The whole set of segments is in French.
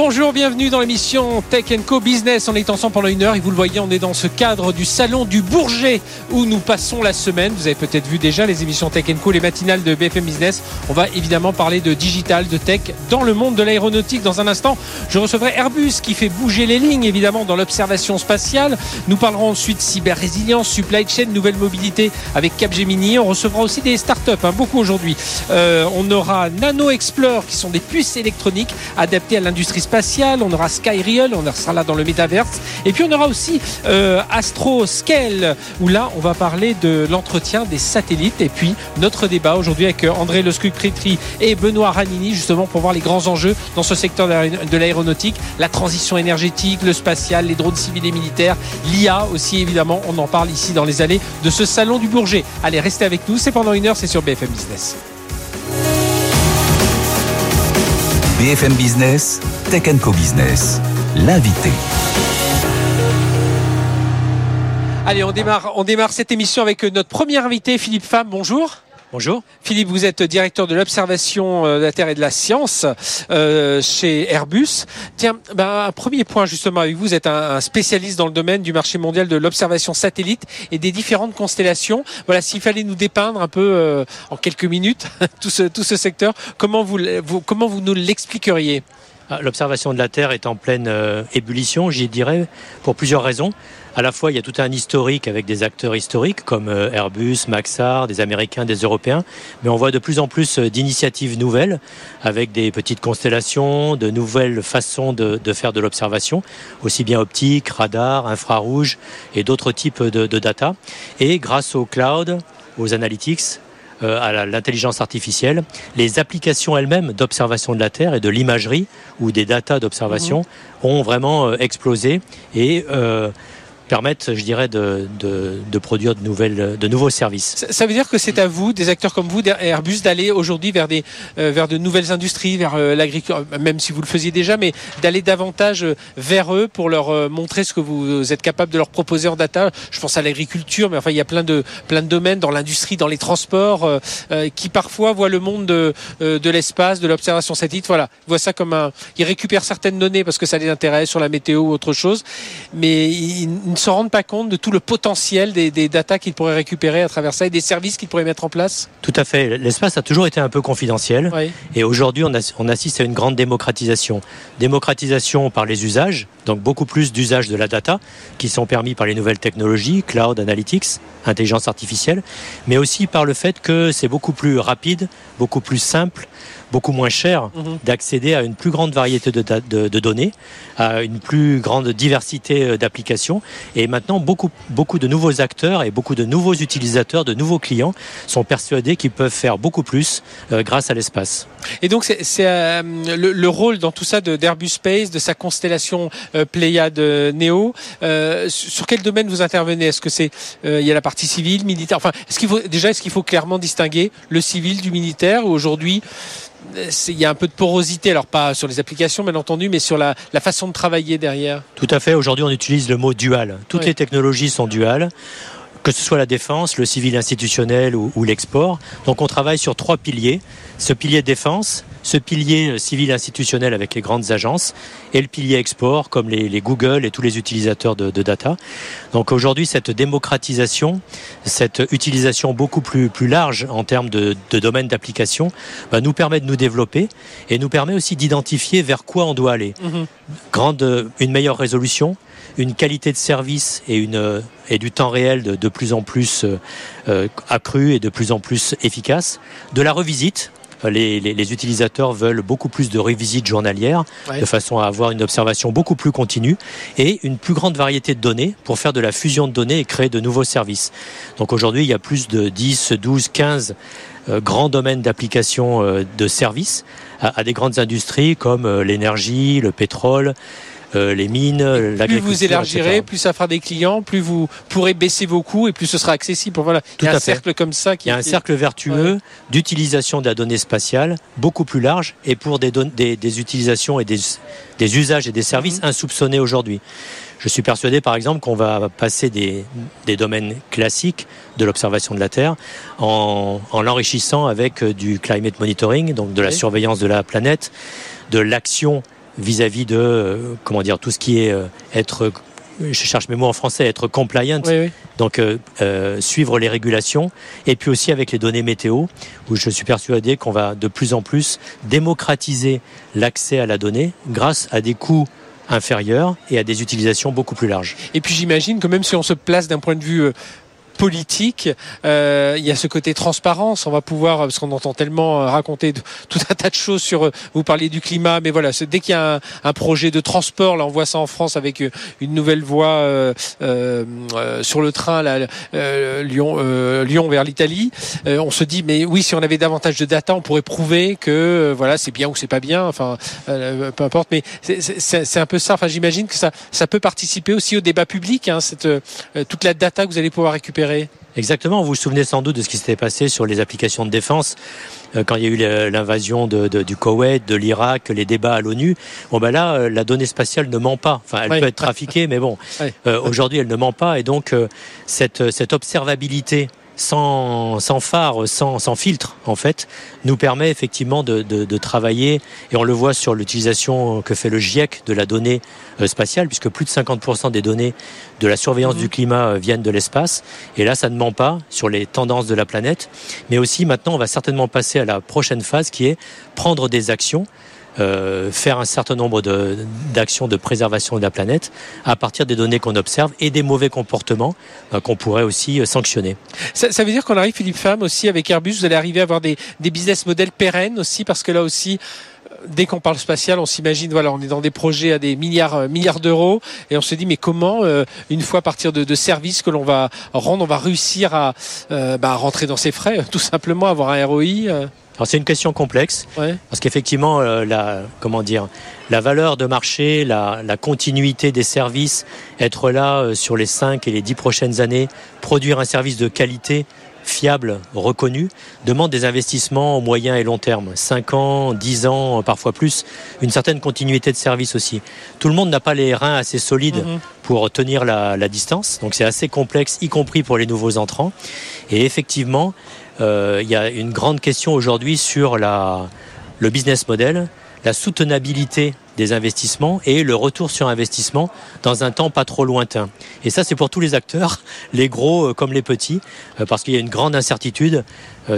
Bonjour, bienvenue dans l'émission Tech Co Business. On est ensemble pendant une heure et vous le voyez, on est dans ce cadre du salon du Bourget où nous passons la semaine. Vous avez peut-être vu déjà les émissions Tech Co, les matinales de BFM Business. On va évidemment parler de digital, de tech dans le monde de l'aéronautique. Dans un instant, je recevrai Airbus qui fait bouger les lignes évidemment dans l'observation spatiale. Nous parlerons ensuite cyber-résilience, supply chain, nouvelle mobilité avec Capgemini. On recevra aussi des startups, hein, beaucoup aujourd'hui. Euh, on aura Nano Explore qui sont des puces électroniques adaptées à l'industrie on aura Skyreal, on sera là dans le métaverse, et puis on aura aussi euh, Astro Scale, où là on va parler de l'entretien des satellites, et puis notre débat aujourd'hui avec euh, André Lescuc-Prétry et Benoît Ranini, justement pour voir les grands enjeux dans ce secteur de l'aéronautique, la transition énergétique, le spatial, les drones civils et militaires, l'IA aussi évidemment, on en parle ici dans les allées de ce salon du Bourget. Allez, restez avec nous, c'est pendant une heure, c'est sur BFM Business. BFM Business, Tech Co Business, l'invité. Allez, on démarre, cette émission avec notre premier invité, Philippe Femme. Bonjour. Bonjour. Philippe, vous êtes directeur de l'observation euh, de la Terre et de la science euh, chez Airbus. Tiens, ben, un premier point justement avec vous, vous êtes un, spécialiste dans le domaine du marché mondial de l'observation satellite et des différentes constellations. Voilà, s'il fallait nous dépeindre un peu euh, en quelques minutes tout ce, tout ce secteur, comment vous, vous comment vous nous l'expliqueriez? Ah, L'observation de la Terre est en pleine ébullition, j'y dirais, pour plusieurs raisons à la fois, il y a tout un historique avec des acteurs historiques comme euh, Airbus, Maxar, des Américains, des Européens, mais on voit de plus en plus euh, d'initiatives nouvelles avec des petites constellations, de nouvelles façons de, faire de l'observation, aussi bien optique, radar, infrarouge et d'autres types de, data. Et grâce au cloud, aux analytics, euh, à l'intelligence artificielle, les applications elles-mêmes d'observation de la Terre et de l'imagerie ou des datas d'observation mhm. ont vraiment explosé et permettent, je dirais, de, de, produire de, nouvelles, de nouveaux services. Ça, veut dire que c'est à vous, des acteurs comme vous, Airbus, d'aller aujourd'hui vers, euh, vers de nouvelles industries, vers euh, l'agriculture, même si vous le faisiez déjà, mais d'aller davantage euh, vers eux pour leur montrer ce que vous êtes capable de leur proposer en data. Je pense à l'agriculture, mais enfin, il y a plein de, plein de domaines dans l'industrie, dans les transports, qui parfois voient le monde de, de l'espace, de l'observation satellite. Voilà, voient ça comme un. Ils récupèrent certaines données parce que ça les intéresse sur la météo ou autre chose, mais ils ne se rendent pas compte de tout le potentiel des, des datas qu'ils pourraient récupérer à travers ça et des services qu'ils pourraient mettre en place Tout à fait. L'espace a toujours été un peu confidentiel. Et aujourd'hui, on, on, assiste à une grande démocratisation. Démocratisation par les usages, donc beaucoup plus d'usages de la data qui sont permis par les nouvelles technologies, cloud, analytics, intelligence artificielle, mais aussi par le fait que c'est beaucoup plus rapide, beaucoup plus simple beaucoup moins cher mhm. d'accéder à une plus grande variété de, de, données, à une plus grande diversité euh, d'applications. Et maintenant, beaucoup, beaucoup de nouveaux acteurs et beaucoup de nouveaux utilisateurs, de nouveaux clients sont persuadés qu'ils peuvent faire beaucoup plus euh, grâce à l'espace. Et donc, c'est euh, le, rôle dans tout ça d'Airbus Space, de sa constellation Pléiade Neo. sur quel domaine vous intervenez? Est-ce que c'est il y a la partie civile, militaire? Enfin, est-ce qu'il faut déjà est-ce qu'il faut clairement distinguer le civil du militaire? Aujourd'hui il y a un peu de porosité, alors pas sur les applications bien entendu, mais sur la, façon de travailler derrière. Tout à fait. Aujourd'hui, on utilise le mot dual. Toutes les technologies sont duales que ce soit la défense, le civil institutionnel ou, ou l'export. Donc on travaille sur trois piliers. Ce pilier défense, ce pilier euh, civil institutionnel avec les grandes agences et le pilier export comme les, Google et tous les utilisateurs de, data. Donc aujourd'hui, cette démocratisation, cette utilisation beaucoup plus, plus large en termes de, de domaines d'application, bah, nous permet de nous développer et nous permet aussi d'identifier vers quoi on doit aller. Mhm. Grande, une meilleure résolution, une qualité de service et, une, et du temps réel de, de plus en plus euh, accru et de plus en plus efficace, de la revisite les, les, utilisateurs veulent beaucoup plus de révisites journalières, de façon à avoir une observation beaucoup plus continue et une plus grande variété de données pour faire de la fusion de données et créer de nouveaux services. Donc aujourd'hui, il y a plus de 10, 12, 15 grands domaines d'application euh, de services à, des grandes industries comme euh, l'énergie, le pétrole, euh, les mines, l'agriculture. Plus vous élargirez, plus ça fera des clients, plus vous pourrez baisser vos coûts et plus ce sera accessible. Voilà, il y a un cercle comme ça qui. Il y a un cercle vertueux d'utilisation de la donnée spatiale beaucoup plus large et pour des, des, des utilisations et des, des, usages et des services mhm. insoupçonnés aujourd'hui. Je suis persuadé, par exemple, qu'on va passer des, des, domaines classiques de l'observation de la Terre en, en l'enrichissant avec du climate monitoring, donc de la surveillance de la planète, de l'action vis-à-vis de euh, comment dire tout ce qui est euh, être je cherche mes mots en français, être compliant, donc euh, euh, suivre les régulations, et puis aussi avec les données météo, où je suis persuadé qu'on va de plus en plus démocratiser l'accès à la donnée grâce à des coûts inférieurs et à des utilisations beaucoup plus larges. Et puis j'imagine que même si on se place d'un point de vue politique. Euh, il y a ce côté transparence. On va pouvoir, parce qu'on entend tellement euh, raconter tout un tas de choses sur. Euh, vous parliez du climat, mais voilà, dès qu'il y a un, projet de transport, là, on voit ça en France avec une nouvelle voie euh, sur le train, là, Lyon, Lyon vers l'Italie. on se dit, mais oui, si on avait davantage de data, on pourrait prouver que voilà, c'est bien ou c'est pas bien. Enfin, peu importe. Mais c'est un peu ça. Enfin, j'imagine que ça, ça peut participer aussi au débat public. Hein, cette, toute la data que vous allez pouvoir récupérer Exactement, vous vous souvenez sans doute de ce qui s'était passé sur les applications de défense euh, quand il y a eu l'invasion du Koweït, de l'Irak, les débats à l'ONU. Bon ben là, euh, la donnée spatiale ne ment pas. Enfin, elle peut être trafiquée, mais bon, euh, aujourd'hui, elle ne ment pas. Et donc, cette, cette observabilité sans, sans phare, sans, sans, filtre, en fait, nous permet effectivement de, de, de travailler, et on le voit sur l'utilisation que fait le GIEC de la donnée euh, spatiale, puisque plus de 50% des données de la surveillance mmh. du climat euh, viennent de l'espace, et là, ça ne ment pas sur les tendances de la planète, mais aussi maintenant, on va certainement passer à la prochaine phase qui est prendre des actions euh, faire un certain nombre d'actions de, préservation de la planète à partir des données qu'on observe et des mauvais comportements euh, qu'on pourrait aussi euh, sanctionner. Ça, ça veut dire qu'on arrive, Philippe Femme, aussi avec Airbus, vous allez arriver à avoir des, des business models pérennes aussi, parce que là aussi, dès qu'on parle spatial, on s'imagine, voilà, on est dans des projets à des milliards, milliards d'euros, et on se dit, mais comment, une fois à partir de, de services que l'on va rendre, on va réussir à bah, rentrer dans ses frais, tout simplement, avoir un ROI alors c'est une question complexe parce qu'effectivement euh, la comment dire la valeur de marché, la, la, continuité des services, être là euh, sur les 5 et les 10 prochaines années, produire un service de qualité fiable, reconnu, demande des investissements au moyen et long terme, 5 ans, 10 ans, parfois plus, une certaine continuité de service aussi. Tout le monde n'a pas les reins assez solides mhm. pour tenir la, la distance, donc c'est assez complexe, y compris pour les nouveaux entrants. Et effectivement, euh, il y a une grande question aujourd'hui sur la, le business model, la soutenabilité des investissements et le retour sur investissement dans un temps pas trop lointain. Et ça, c'est pour tous les acteurs, les gros comme les petits, euh, parce qu'il y a une grande incertitude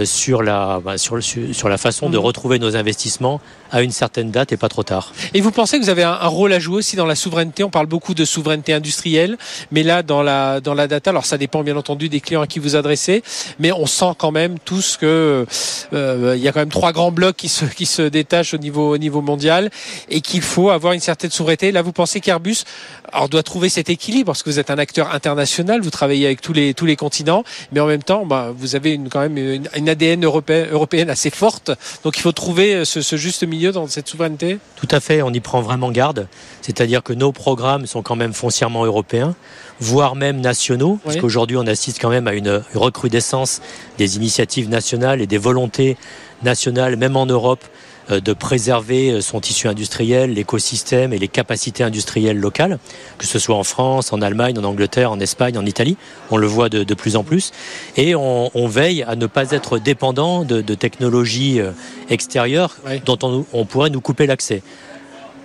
sur la, bah, sur, sur la façon de mhm. retrouver nos investissements à une certaine date et pas trop tard. Et vous pensez que vous avez un, rôle à jouer aussi dans la souveraineté? On parle beaucoup de souveraineté industrielle, mais là, dans la, dans la data, alors ça dépend bien entendu des clients à qui vous adressez, mais on sent quand même tous que euh, il y a quand même trois grands blocs qui se, qui se détachent au niveau, au niveau mondial et qu'il faut avoir une certaine souveraineté. Là, vous pensez qu'Airbus alors, doit trouver cet équilibre parce que vous êtes un acteur international, vous travaillez avec tous les, tous les continents, mais en même temps, bah, vous avez une, quand même une, une ADN européenne, européenne assez forte. Donc il faut trouver ce, ce, juste milieu dans cette souveraineté. Tout à fait, on y prend vraiment garde. C'est-à-dire que nos programmes sont quand même foncièrement européens, voire même nationaux, parce qu'aujourd'hui on assiste quand même à une recrudescence des initiatives nationales et des volontés nationales, même en Europe, euh, de préserver euh, son tissu industriel, l'écosystème et les capacités industrielles locales, que ce soit en France, en Allemagne, en Angleterre, en Espagne, en Italie. On le voit de, de plus en plus. Et on, on, veille à ne pas être dépendant de, de technologies euh, extérieures dont on, on pourrait nous couper l'accès.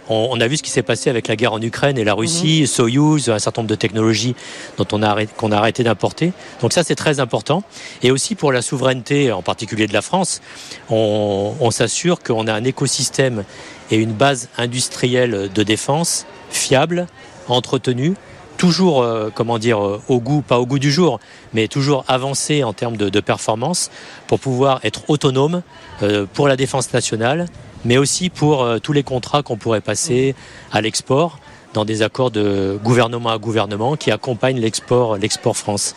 On, a vu ce qui s'est passé avec la guerre en Ukraine et la Russie, mhm. Soyuz, un certain nombre de technologies dont on a arrêté, qu'on a arrêté d'importer. Donc ça, c'est très important. Et aussi pour la souveraineté, en particulier de la France, on, on s'assure qu'on a un écosystème et une base industrielle de défense fiable, entretenue, toujours, euh, comment dire, euh, au goût, pas au goût du jour, mais toujours avancé en termes de, de performance pour pouvoir être autonome euh, pour la défense nationale mais aussi pour euh, tous les contrats qu'on pourrait passer à l'export dans des accords de gouvernement à gouvernement qui accompagnent l'export, l'export France.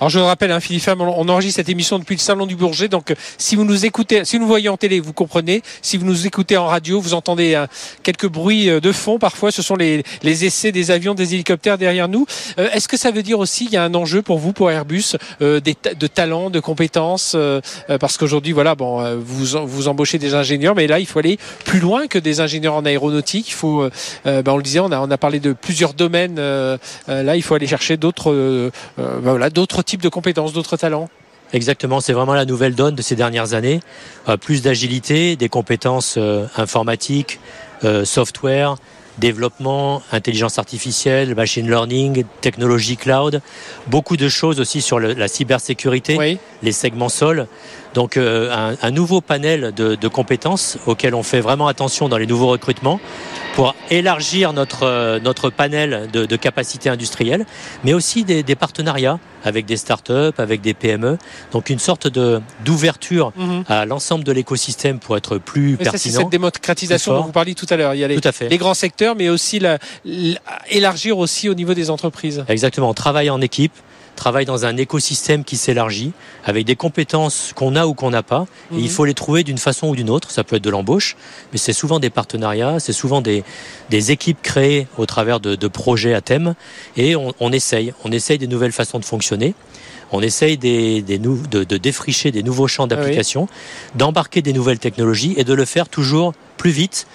Alors je vous rappelle, hein, Philippe on enregistre cette émission depuis le salon du Bourget, donc si vous nous écoutez, si vous nous voyez en télé, vous comprenez. Si vous nous écoutez en radio, vous entendez hein, quelques bruits euh, de fond. Parfois, ce sont les, essais des avions, des hélicoptères derrière nous. Euh, est-ce que ça veut dire aussi qu'il y a un enjeu pour vous, pour Airbus, euh, de talents, de compétences, parce qu'aujourd'hui, voilà, bon, vous vous embauchez des ingénieurs, mais là, il faut aller plus loin que des ingénieurs en aéronautique. Il faut, ben, on le disait, on a on a parlé de plusieurs domaines. là, il faut aller chercher d'autres, bah, voilà, d'autres types de compétences, d'autres talents. Exactement, c'est vraiment la nouvelle donne de ces dernières années. plus d'agilité, des compétences informatiques, software, développement, intelligence artificielle, machine learning, technologie cloud, beaucoup de choses aussi sur la cybersécurité, les segments sol. Donc euh, un, nouveau panel de, compétences auxquelles on fait vraiment attention dans les nouveaux recrutements pour élargir notre, euh, notre panel de, capacités industrielles, mais aussi des, partenariats avec des startups, avec des PME. Donc une sorte de d'ouverture mhm. à l'ensemble de l'écosystème pour être plus pertinent. C'est cette démocratisation dont vous parliez tout à l'heure. Il y a les, les grands secteurs, mais aussi la, élargir aussi au niveau des entreprises. Exactement. On travaille en équipe travaille dans un écosystème qui s'élargit, avec des compétences qu'on a ou qu'on n'a pas. Et il mhm. faut les trouver d'une façon ou d'une autre. Ça peut être de l'embauche, mais c'est souvent des partenariats, c'est souvent des, des équipes créées au travers de, de projets à thème. Et on, on, essaye, on essaye des nouvelles façons de fonctionner. On essaye des, des de, de, défricher des nouveaux champs d'application, d'embarquer des nouvelles technologies et de le faire toujours plus vite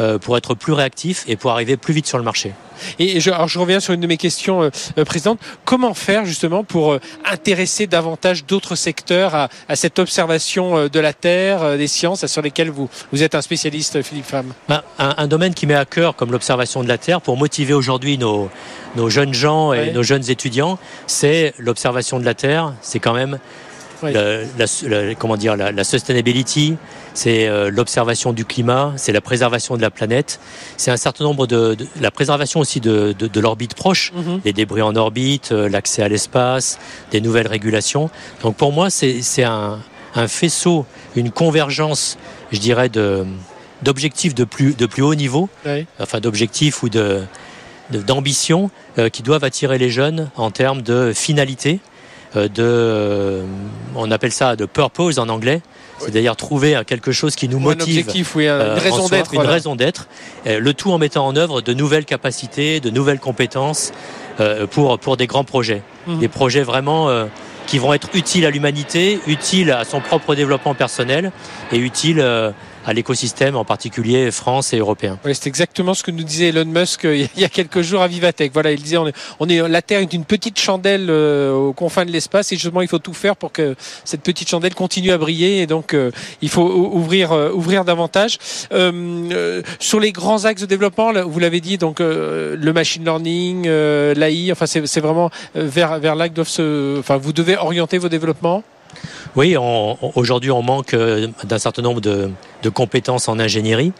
euh, pour être plus réactif et pour arriver plus vite sur le marché. Et je, alors je reviens sur une de mes questions, euh, euh présidente. Comment faire justement pour euh, intéresser davantage d'autres secteurs à, à, cette observation de la Terre, des sciences, sur lesquelles vous, vous êtes un spécialiste, Philippe Femme ben, un, un, domaine qui met à cœur, comme l'observation de la Terre, pour motiver aujourd'hui nos, nos jeunes gens et nos jeunes étudiants, c'est l'observation de la Terre. C'est quand même la, comment dire, la, sustainability, c'est euh, l'observation du climat, c'est la préservation de la planète, c'est un certain nombre de, la préservation aussi de, de, de l'orbite proche, mhm. les débris en orbite, euh, l'accès à l'espace, des nouvelles régulations. Donc pour moi, c'est un, un faisceau, une convergence, je dirais, de d'objectifs de plus de plus haut niveau, enfin d'objectifs ou de d'ambition euh, qui doivent attirer les jeunes en termes de finalité, de, euh, on appelle ça de purpose en anglais. C'est d'ailleurs trouver quelque chose qui nous motive. Un objectif, oui, une euh, raison d'être. Une raison d'être. Le tout en mettant en œuvre de nouvelles capacités, de nouvelles compétences pour, pour des grands projets. Mhm. Des projets vraiment qui vont être utiles à l'humanité, utiles à son propre développement personnel et utiles à l'écosystème, en particulier France et européen. C'est exactement ce que nous disait Elon Musk euh, il y a quelques jours à Vivatech. Voilà, il disait on est, on est la Terre est une petite chandelle euh, aux confins de l'espace et justement il faut tout faire pour que cette petite chandelle continue à briller et donc euh, il faut ouvrir ouvrir davantage sur les grands axes de développement. Vous l'avez dit donc le machine learning, l'AI. Enfin c'est vraiment vers vers là que doivent se. Enfin vous devez orienter vos développements. Oui, aujourd'hui on manque euh, d'un certain nombre de, compétences en ingénierie.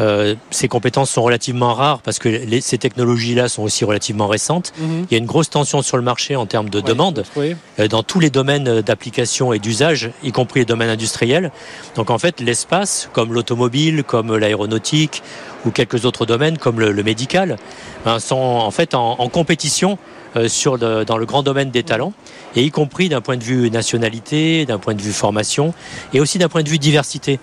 Euh, ces compétences sont relativement rares parce que ces technologies-là sont aussi relativement récentes. Mhm. Il y a une grosse tension sur le marché en termes de demande euh, dans tous les domaines d'application et d'usage, y compris les domaines industriels. Donc en fait, l'espace, comme l'automobile, comme l'aéronautique ou quelques autres domaines comme le, médical, ben, sont en fait en, en compétition sur le, dans le grand domaine des talents, et y compris d'un point de vue nationalité, d'un point de vue formation, et aussi d'un point de vue diversité.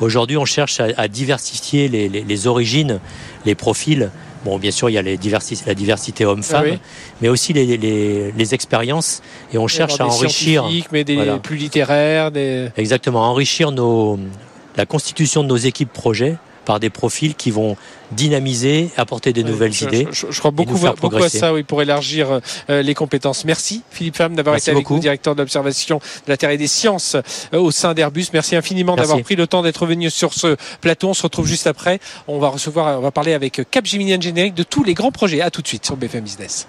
Aujourd'hui, on cherche à, à diversifier les, les, les, origines, les profils. Bon, bien sûr, il y a les diversité, la diversité homme-femme, mais aussi les, les, expériences. Et on cherche à enrichir. mais des plus littéraires. Des... Exactement, enrichir nos, la constitution de nos équipes projets par des profils qui vont dynamiser, apporter des nouvelles idées. Je, crois beaucoup, beaucoup à ça, oui, pour élargir euh, les compétences. Merci Philippe Femme d'avoir été avec nous, directeur de l'observation de la Terre et des sciences euh, au sein d'Airbus. Merci infiniment d'avoir pris le temps d'être venu sur ce plateau. On se retrouve juste après. On va recevoir, on va parler avec Capgemini Engineering de tous les grands projets. À tout de suite sur BFM Business.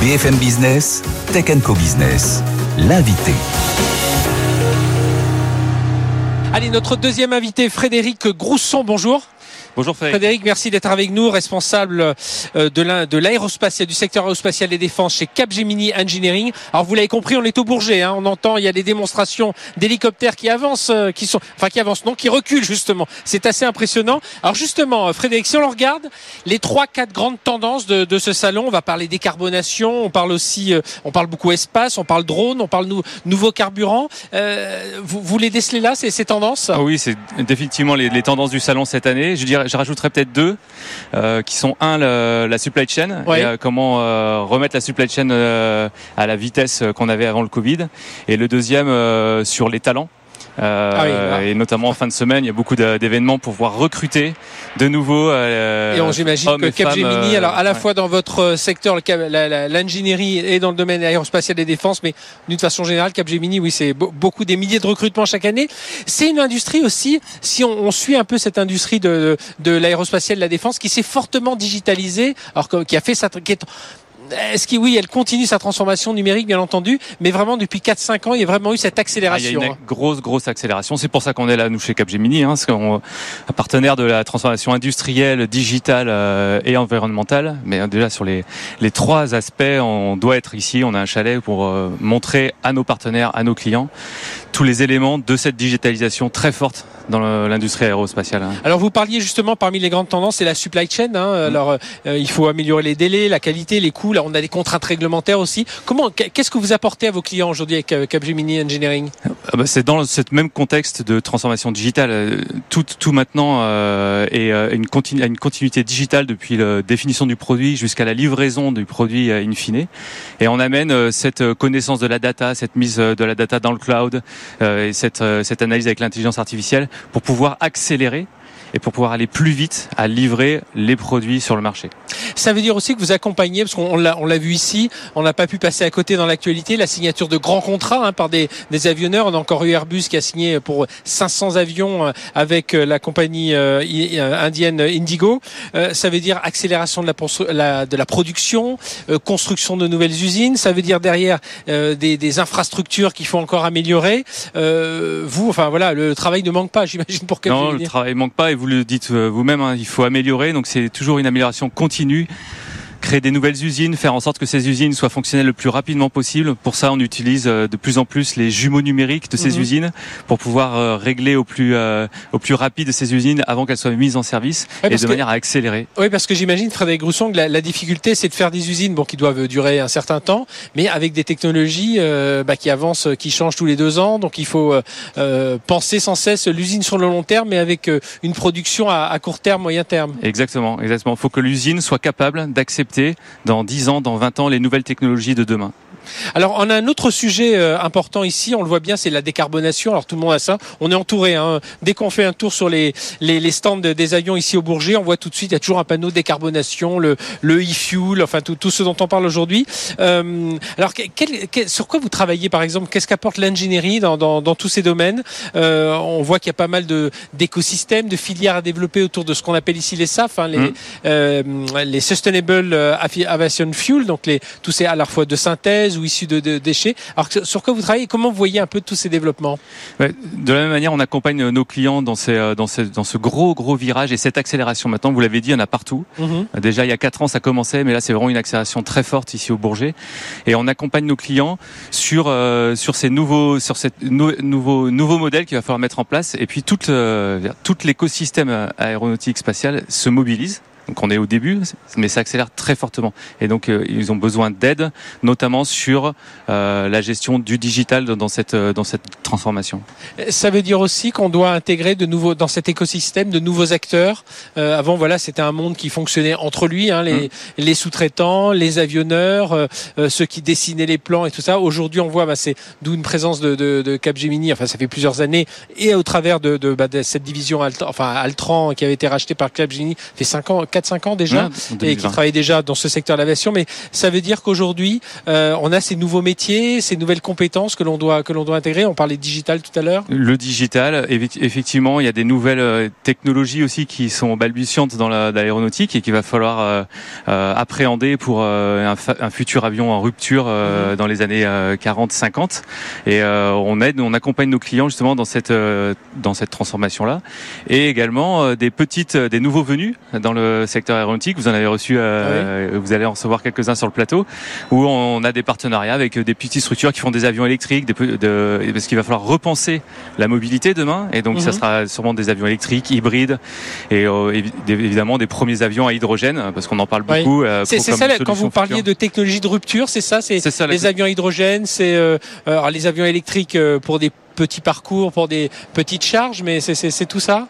BFM Business, Tech Co Business, l'invité. Allez, notre deuxième invité, Frédéric Grousson, bonjour. Bonjour Frédéric. merci d'être avec nous, responsable euh, de l'aérospatial, du secteur aérospatial et défense chez Capgemini Engineering. Alors vous l'avez compris, on est au Bourget. Hein. on entend, il y a des démonstrations d'hélicoptères qui avancent, euh, qui sont, enfin qui avancent, non, qui reculent justement. C'est assez impressionnant. Alors justement, euh, Frédéric, si on le regarde, les trois, quatre grandes tendances de, ce salon, on va parler décarbonation, on parle aussi, on parle beaucoup espace, on parle drone, on parle nou, nouveaux carburants. vous, vous les décelez là, ces, ces tendances? Ah Oui, c'est définitivement les, les tendances du salon cette année. Je dirais je rajouterais peut-être deux, euh, qui sont un la supply chain, et, euh, comment euh, remettre la supply chain à la vitesse qu'on avait avant le Covid, et le deuxième sur les talents. Euh, ah et notamment en fin de semaine, il y a beaucoup d'événements pour pouvoir recruter de nouveaux. Euh, et on j'imagine que Capgemini, alors à la fois dans votre secteur, l'ingénierie et dans le domaine aérospatial et défense, mais d'une façon générale, Capgemini, oui, c'est beaucoup des milliers de recrutements chaque année. C'est une industrie aussi, si on, on, suit un peu cette industrie de, de, l'aérospatial, de la défense, qui s'est fortement digitalisée, alors qui a fait sa, qui est est-ce que oui, elle continue sa transformation numérique, bien entendu, mais vraiment depuis 4-5 ans, il y a vraiment eu cette accélération. Ah, il y a une grosse, grosse accélération. C'est pour ça qu'on est là, nous, chez Capgemini, hein, parce un partenaire de la transformation industrielle, digitale euh, et environnementale. Mais euh, déjà sur les, les trois aspects, on doit être ici. On a un chalet pour euh, montrer à nos partenaires, à nos clients, tous les éléments de cette digitalisation très forte dans l'industrie aérospatiale. Hein. Alors vous parliez justement parmi les grandes tendances, c'est la supply chain. Hein. Mm. Alors euh, il faut améliorer les délais, la qualité, les coûts. Là on a des contraintes réglementaires aussi. Comment, qu'est-ce que vous apportez à vos clients aujourd'hui avec euh, Capgemini Engineering? Ah bah, C'est dans ce même contexte de transformation digitale. Euh, tout, tout maintenant euh, est une, continu, une continuité digitale depuis la définition du produit jusqu'à la livraison du produit in fine. Et on amène cette connaissance de la data, cette mise de la data dans le cloud, et cette, cette analyse avec l'intelligence artificielle pour pouvoir accélérer et pour pouvoir aller plus vite à livrer les produits sur le marché. Ça veut dire aussi que vous accompagnez, parce qu'on l'a, on l'a vu ici, on n'a pas pu passer à côté dans l'actualité, la signature de grands contrats hein, par des, des, avionneurs. On a encore eu Airbus qui a signé pour 500 avions euh, avec euh, la compagnie euh, indienne Indigo. ça veut dire accélération de la, de la production, construction de nouvelles usines. Ça veut dire derrière des, des, infrastructures qu'il faut encore améliorer. vous, enfin voilà, le travail ne manque pas, j'imagine pour que. Non, le travail manque pas vous le dites euh, vous-même, hein, il faut améliorer. Donc c'est toujours une amélioration continue créer des nouvelles usines, faire en sorte que ces usines soient fonctionnelles le plus rapidement possible. Pour ça, on utilise euh, de plus en plus les jumeaux numériques de ces mhm. usines pour pouvoir euh, régler au plus euh, au plus rapide ces usines avant qu'elles soient mises en service et de manière à accélérer. Oui, parce que j'imagine Frédéric Grousson que la, la difficulté c'est de faire des usines bon qui doivent durer un certain temps, mais avec des technologies bah, qui avancent, qui changent tous les deux ans. Donc il faut penser sans cesse l'usine sur le long terme, mais avec une production à, à court terme, moyen terme. Exactement, exactement. Il faut que l'usine soit capable d'accepter dans 10 ans, dans 20 ans, les nouvelles technologies de demain. Alors on a un autre sujet euh, important ici, on le voit bien, c'est la décarbonation. Alors tout le monde a ça. On est entouré. Hein. Dès qu'on fait un tour sur les, les, stands des avions ici au Bourget, on voit tout de suite, il y a toujours un panneau décarbonation, le, le e-fuel, enfin tout, tout ce dont on parle aujourd'hui. Euh, alors sur quoi vous travaillez par exemple? Qu'est-ce qu'apporte l'ingénierie dans, dans, dans, tous ces domaines? Euh, On voit qu'il y a pas mal de d'écosystèmes, de filières à développer autour de ce qu'on appelle ici les SAF, hein, les, mmh. euh, les Sustainable Aviation Fuel, donc les, tous ces à la fois de synthèse ou issus de, déchets. Alors sur quoi vous travaillez Comment vous voyez un peu tous ces développements? De la même manière, on accompagne nos clients dans, ces, euh, dans, ces, dans ce gros gros virage et cette accélération. Maintenant, vous l'avez dit, il y en a partout. Mhm. Déjà, il y a quatre ans, ça commençait, mais là, c'est vraiment une accélération très forte ici au Bourget. Et on accompagne nos clients sur euh, sur ces nouveaux sur cette nouveaux nouveaux modèles qu'il va falloir mettre en place. Et puis toute euh, tout l'écosystème aéronautique spatial se mobilise donc on est au début, mais ça accélère très fortement. Et donc euh, ils ont besoin d'aide, notamment sur euh, la gestion du digital dans cette euh, dans cette transformation. Ça veut dire aussi qu'on doit intégrer de nouveaux dans cet écosystème de nouveaux acteurs. avant voilà c'était un monde qui fonctionnait entre lui, hein, les, mmh. les sous-traitants, les avionneurs, ceux qui dessinaient les plans et tout ça. Aujourd'hui on voit bah, c'est d'où une présence de, de, de, Capgemini. Enfin ça fait plusieurs années et au travers de, de, bah, de cette division Altran, enfin Altran qui avait été racheté par Capgemini fait 5 ans 4-5 ans déjà et qui travaille déjà dans ce secteur de l'aviation. Mais ça veut dire qu'aujourd'hui, euh, on a ces nouveaux métiers, ces nouvelles compétences que l'on doit que l'on doit intégrer. On parlait de digital tout à l'heure. Le digital, effectivement, il y a des nouvelles euh, technologies aussi qui sont balbutiantes dans l'aéronautique et qu'il va falloir euh, euh, appréhender pour un, un, futur avion en rupture mhm. dans les années 40-50. Et on aide, on accompagne nos clients justement dans cette dans cette transformation là, et également des petites, des nouveaux venus dans le secteur aéronautique. Vous en avez reçu, euh, ah vous allez en recevoir quelques-uns sur le plateau, où on a des partenariats avec des petites structures qui font des avions électriques, des, de, parce qu'il va falloir repenser la mobilité demain, et donc ça mhm. sera sûrement des avions électriques, hybrides, et euh, évidemment des premiers avions à hydrogène, parce qu'on en parle beaucoup. Euh, c'est ça, quand vous parliez de technologie de rupture, c'est ça, c'est les avions à hydrogène, c'est les avions électriques pour des petits parcours, pour des petites charges, mais c'est tout ça?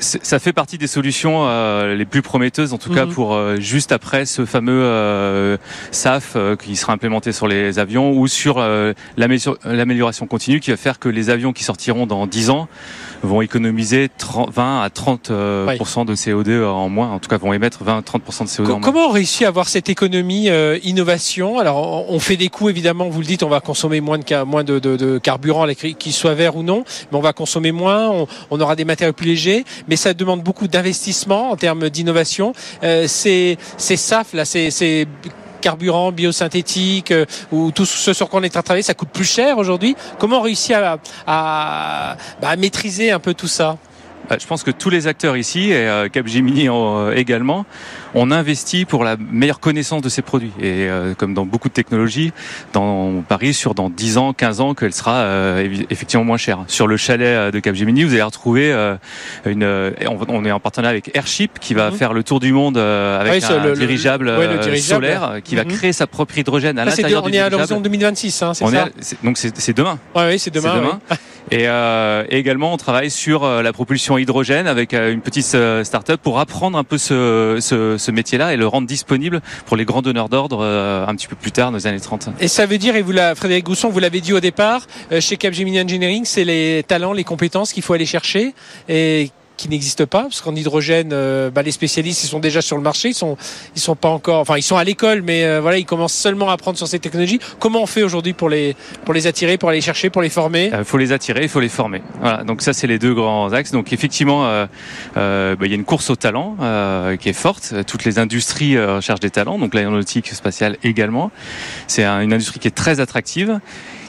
Ça fait partie des solutions euh, les plus prometteuses, en tout cas Mhm. pour euh, juste après ce fameux euh, SAF euh, qui sera implémenté sur les avions ou sur euh, l'amélioration l'amélioration continue qui va faire que les avions qui sortiront dans 10 ans vont économiser 30, 20 à 30 euh, pourcents de CO2 en moins. En tout cas, vont émettre 20 à 30% de CO2 en Co- moins. Comment on réussit à avoir cette économie euh, innovation? Alors, on fait des coûts, évidemment, vous le dites, on va consommer moins de, ca- moins de, de, de carburant, qu'il soit vert ou non, mais on va consommer moins, on, on aura des matériaux plus légers, mais ça demande beaucoup d'investissement en termes d'innovation. Euh, ces, ces SAF, là, ces, ces carburants biosynthétiques euh, ou tout ce sur quoi on est travailler, ça coûte plus cher aujourd'hui. Comment on réussit à, à, bah, à maîtriser un peu tout ça? Je pense que tous les acteurs ici, et euh, Capgemini euh, également, on investit pour la meilleure connaissance de ces produits. Et euh, comme dans beaucoup de technologies, dans, on parie sur dans 10 ans, 15 ans qu'elle sera euh, effectivement moins chère. Sur le chalet euh, de Capgemini, vous allez retrouver euh, une. euh, on, on est en partenariat avec Airship qui va Mhm. faire le tour du monde euh, avec Oui, c'est un le- le- dirigeable, ouais, le euh, dirigeable. solaire euh, qui va Mhm. créer sa propre hydrogène à de- l'intérieur On du est à l'horizon 2026, hein, c'est On est ça donc c'est demain. Ouais, oui, c'est demain. C'est demain. oui. Et, euh, et également, on travaille sur euh, la propulsion hydrogène avec euh, une petite euh, start-up pour apprendre un peu ce, métier-là et le rendre disponible pour les grands donneurs d'ordre euh, un petit peu plus tard, dans les années 30. Et ça veut dire, et vous la, Frédéric Gousson, vous l'avez dit au départ, chez Capgemini Engineering, c'est les talents, les compétences qu'il faut aller chercher et qui n'existent pas, parce qu'en hydrogène, euh, bah, les spécialistes, ils sont déjà sur le marché, ils sont, sont pas encore, enfin, ils sont à l'école, mais euh, voilà, ils commencent seulement à apprendre sur ces technologies. Comment on fait aujourd'hui pour les, attirer, pour aller chercher, pour les former? Il faut les attirer, il faut les former. Voilà. Donc ça, c'est les deux grands axes. Donc effectivement, euh, euh, bah, il y a une course au talent euh, qui est forte. Toutes les industries euh, recherchent des talents. Donc l'aéronautique spatiale également. C'est un- une industrie qui est très attractive,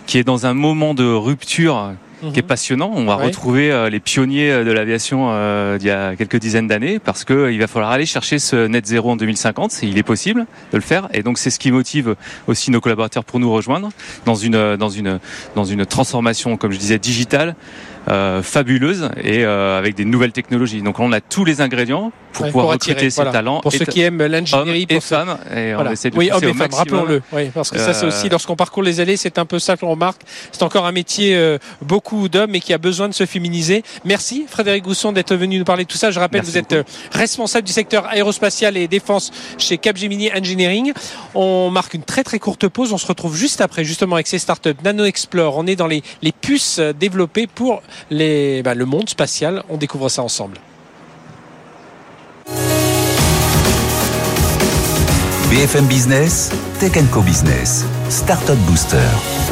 qui est dans un moment de rupture qui est passionnant. On va Ouais. retrouver euh, les pionniers euh, de l'aviation euh, d'il y a quelques dizaines d'années parce que il va falloir aller chercher ce net zéro en 2050. Et il est possible de le faire. Et donc c'est ce qui motive aussi nos collaborateurs pour nous rejoindre dans une dans une dans une transformation, comme je disais, digitale. euh, fabuleuse et euh, avec des nouvelles technologies. Donc on a tous les ingrédients pour Ouais, pouvoir pour attirer, voilà. talents Pour et ceux qui aiment l'ingénierie, pour femmes. Et on Voilà. de Oui, hommes et femmes, rappelons-le. Oui, parce que ça, c'est Euh, aussi, lorsqu'on parcourt les allées, c'est un peu ça qu'on remarque. C'est encore un métier, euh, beaucoup d'hommes, et qui a besoin de se féminiser. Merci, Frédéric Gousson, d'être venu nous parler de tout ça. Je rappelle, Merci vous êtes euh, responsable du secteur aérospatial et défense chez Capgemini Engineering. On marque une très très courte pause. On se retrouve juste après, justement, avec ces startups Nano Explore. On est dans les, les puces euh, développées pour les, bah, le monde spatial. On découvre ça ensemble. BFM Business, Tech Co Business, Startup Booster.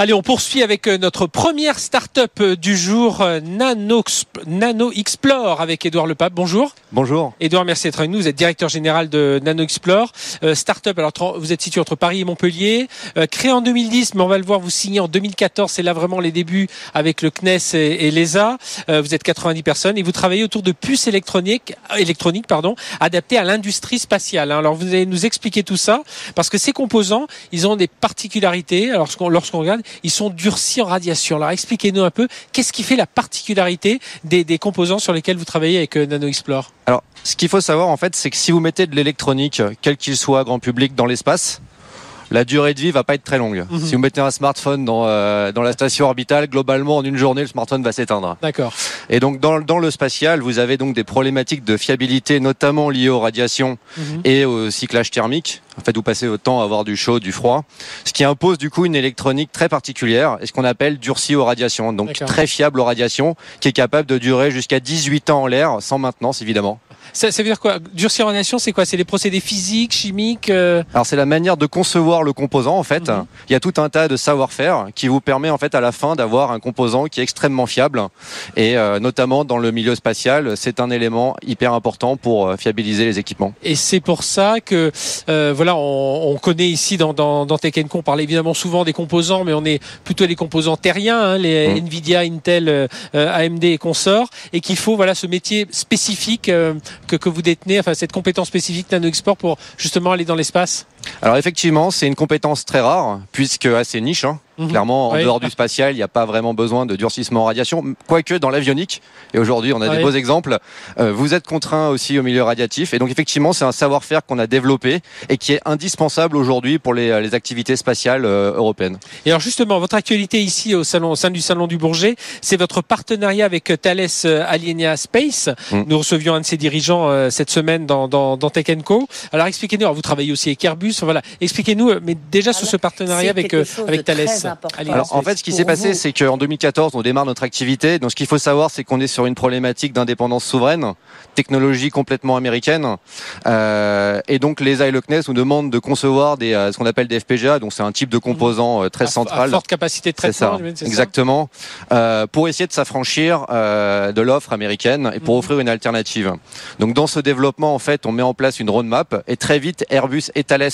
Allez, on poursuit avec euh, notre première start-up euh, du jour, euh, Nano, Nano Explore, avec Édouard Lepape. Bonjour. Bonjour. Édouard, merci d'être avec nous. Vous êtes directeur général de Nano Explore. Euh, start-up, alors vous êtes situé entre Paris et Montpellier. Euh, créé en 2010, mais on va le voir, vous signez en 2014. C'est là vraiment les débuts avec le CNES et, et l'ESA. Euh, vous êtes 90 personnes et vous travaillez autour de puces électroniques, électroniques pardon, adaptées à l'industrie spatiale. hein. Alors vous allez nous expliquer tout ça parce que ces composants, ils ont des particularités. Alors lorsqu'on lorsqu'on regarde, ils sont durcis en radiation. Alors expliquez-nous un peu qu'est-ce qui fait la particularité des, composants sur lesquels vous travaillez avec euh, Nano Explore? Alors, ce qu'il faut savoir en fait, c'est que si vous mettez de l'électronique, quel qu'il soit grand public, dans l'espace, la durée de vie va pas être très longue. Mhm. Si vous mettez un smartphone dans, euh, dans la station orbitale, globalement en une journée, le smartphone va s'éteindre. D'accord. Et donc dans, dans le spatial, vous avez donc des problématiques de fiabilité, notamment liées aux radiations Mhm. et au cyclage thermique. En fait, vous passez votre temps à avoir du chaud, du froid, ce qui impose du coup une électronique très particulière, et ce qu'on appelle durcie aux radiations, donc très fiable aux radiations, qui est capable de durer jusqu'à 18 ans en l'air, sans maintenance évidemment. Ça, ça veut dire quoi Durcir en radiation, c'est quoi C'est les procédés physiques, chimiques euh, Alors c'est la manière de concevoir le composant en fait. Mhm. Il y a tout un tas de savoir-faire qui vous permet en fait à la fin d'avoir un composant qui est extrêmement fiable et euh, notamment dans le milieu spatial, c'est un élément hyper important pour euh, fiabiliser les équipements. Et c'est pour ça que euh, voilà, on, on connaît ici dans, dans, dans Tech Co, on parle évidemment souvent des composants, mais on est plutôt les composants terriens, hein, les Mm. Nvidia, Intel, euh, euh, AMD et consorts, et qu'il faut voilà ce métier spécifique euh, que, que vous détenez, enfin cette compétence spécifique Nano Export pour justement aller dans l'espace? Alors effectivement, c'est une compétence très rare, puisque assez niche. Hein. Mhm. Clairement, en Oui. dehors du spatial, il n'y a pas vraiment besoin de durcissement en radiation, quoique dans l'avionique, et aujourd'hui on a Oui. des beaux exemples, euh, vous êtes contraint aussi au milieu radiatif, et donc effectivement c'est un savoir-faire qu'on a développé et qui est indispensable aujourd'hui pour les, les activités spatiales euh, européennes. Et alors justement, votre actualité ici au salon, au sein du salon du Bourget, c'est votre partenariat avec Thales euh, Alienia Space. Mm. Nous recevions un de ses dirigeants euh, cette semaine dans, dans, dans Tech Co. Alors expliquez-nous, alors vous travaillez aussi avec Airbus, voilà. Expliquez-nous, euh, mais déjà sur ce partenariat avec euh, avec Thales. Alors en fait, ce qui s'est passé, c'est qu'en 2014, on démarre notre activité. Donc ce qu'il faut savoir, c'est qu'on est sur une problématique d'indépendance souveraine, technologie complètement américaine, Euh, et donc les Ness nous demandent de concevoir des, euh, ce qu'on appelle des FPGA. Donc c'est un type de composant euh, très À- à central. forte capacité de traitement. ça, exactement. Euh, pour essayer de s'affranchir euh, de l'offre américaine et pour Mhm. offrir une alternative. Donc dans ce développement, en fait, on met en place une roadmap et très vite Airbus et Thales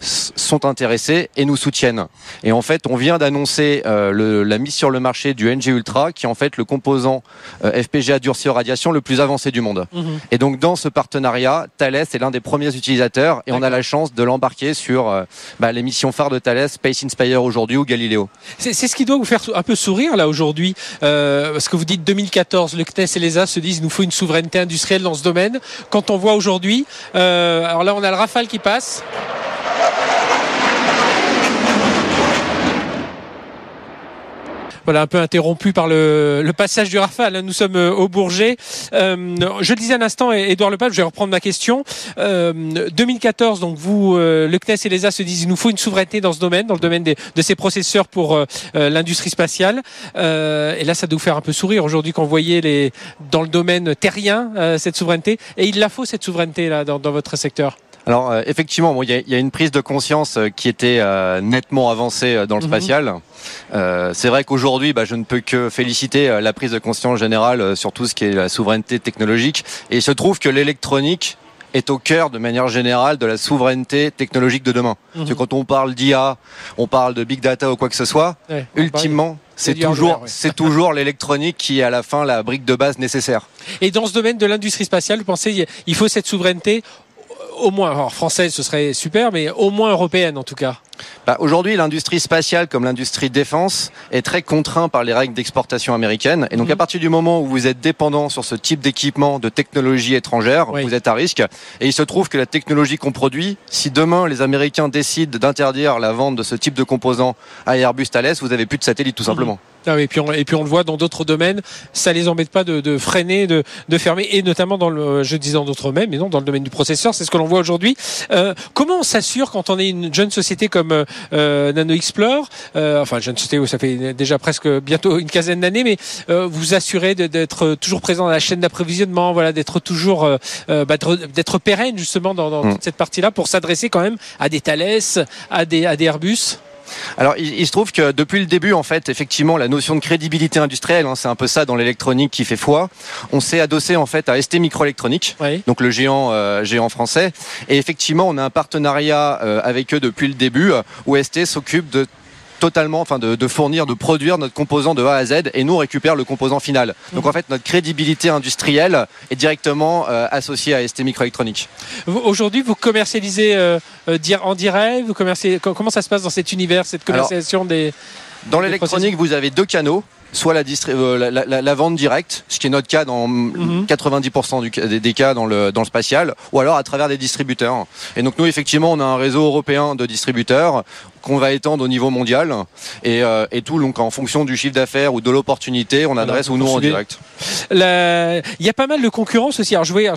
sont intéressés et nous soutiennent. Et en fait, on vient d'annoncer euh, le- la mise sur le marché du NG Ultra, qui est en fait le composant euh, FPGA durci aux radiations le plus avancé du monde. Mhm. Et donc dans ce partenariat, Thales est l'un des premiers utilisateurs et on a la chance de l'embarquer sur euh, bah, les missions phares de Thales, Space Inspire aujourd'hui ou Galileo. C'est ce qui doit vous faire un peu sourire là aujourd'hui, euh, parce que vous dites 2014, le CNES et l'ESA se disent il nous faut une souveraineté industrielle dans ce domaine. Quand on voit aujourd'hui, alors là on a le Rafale qui passe. Voilà, un peu interrompu par le, le passage du Rafale. hein. Nous sommes euh, au Bourget. Euh, je le disais un instant, Édouard Lepage, je vais reprendre ma question. Euh, 2014, donc vous, euh, le CNES et l'ESA se disent il nous faut une souveraineté dans ce domaine, dans le domaine des- de ces processeurs pour euh, euh, l'industrie spatiale. Et là, ça doit vous faire un peu sourire aujourd'hui quand vous voyez les, dans le domaine terrien cette souveraineté. Et il la faut cette souveraineté là dans, dans votre secteur? Alors euh, effectivement, bon, il y, a- il y a une prise de conscience euh, qui était euh, nettement avancée euh, dans le Mhm. spatial. Euh, c'est vrai qu'aujourd'hui, bah, je ne peux que féliciter euh, la prise de conscience générale sur tout ce qui est la souveraineté technologique. Et il se trouve que l'électronique est au cœur de manière générale de la souveraineté technologique de demain. Parce que quand on parle d'IA, on parle de big data ou quoi que ce soit, Ouais, ultimement, c'est toujours, c'est toujours l'électronique qui est à la fin la brique de base nécessaire. Et dans ce domaine de l'industrie spatiale, vous pensez il faut cette souveraineté au moins, alors française ce serait super, mais au moins européenne en tout cas. Bah, Aujourd'hui, l'industrie spatiale, comme l'industrie défense, est très contrainte par les règles d'exportation américaines. Et donc, Mhm. à partir du moment où vous êtes dépendant sur ce type d'équipement de technologie étrangère, Oui. vous êtes à risque. Et il se trouve que la technologie qu'on produit, si demain les Américains décident d'interdire la vente de ce type de composants à Airbus Thales, vous avez plus de satellites, tout Mhm. simplement. Ah oui, et puis on, et puis on le voit dans d'autres domaines, ça les embête pas de, de freiner, de, de fermer, et notamment dans le, je disais dans d'autres domaines, mais non dans le domaine du processeur, c'est ce que l'on voit aujourd'hui. Euh, comment on s'assure quand on est une jeune société comme euh, euh, Nano Explore, euh, enfin jeune société où ça fait déjà presque bientôt une quinzaine d'années, mais euh, vous assurez d'être toujours présent dans la chaîne d'approvisionnement, voilà, d'être toujours, euh, bah, d'être- pérenne justement dans, dans Mm. toute cette partie-là pour s'adresser quand même à des Thales, à des, à des Airbus? Alors, il, il se trouve que depuis le début, en fait, effectivement, la notion de crédibilité industrielle, hein, c'est un peu ça dans l'électronique qui fait foi. On s'est adossé en fait à ST Microélectronique. Oui. donc le géant euh, géant français. Et effectivement, on a un partenariat euh, avec eux depuis le début euh, où ST s'occupe de totalement, enfin de, de fournir, de produire notre composant de A à Z et nous on récupère le composant final. Donc en fait notre crédibilité industrielle est directement euh, associée à ST Microélectronique. Aujourd'hui, vous commercialisez euh, euh, en direct. Vous commercialisez, co- comment ça se passe dans cet univers, cette commercialisation des Dans l'électronique, vous avez deux canaux. Soit la, distri- la, la- la vente directe, ce qui est notre cas dans Mhm. 90% du, ca- des, des cas dans le, dans le spatial, ou alors à travers des distributeurs. Et donc nous, effectivement, on a un réseau européen de distributeurs qu'on va étendre au niveau mondial. Et, euh, et tout, donc en fonction du chiffre d'affaires ou de l'opportunité, on adresse ou nous en direct. La- Il y a pas mal de concurrence aussi. Alors, je voyais,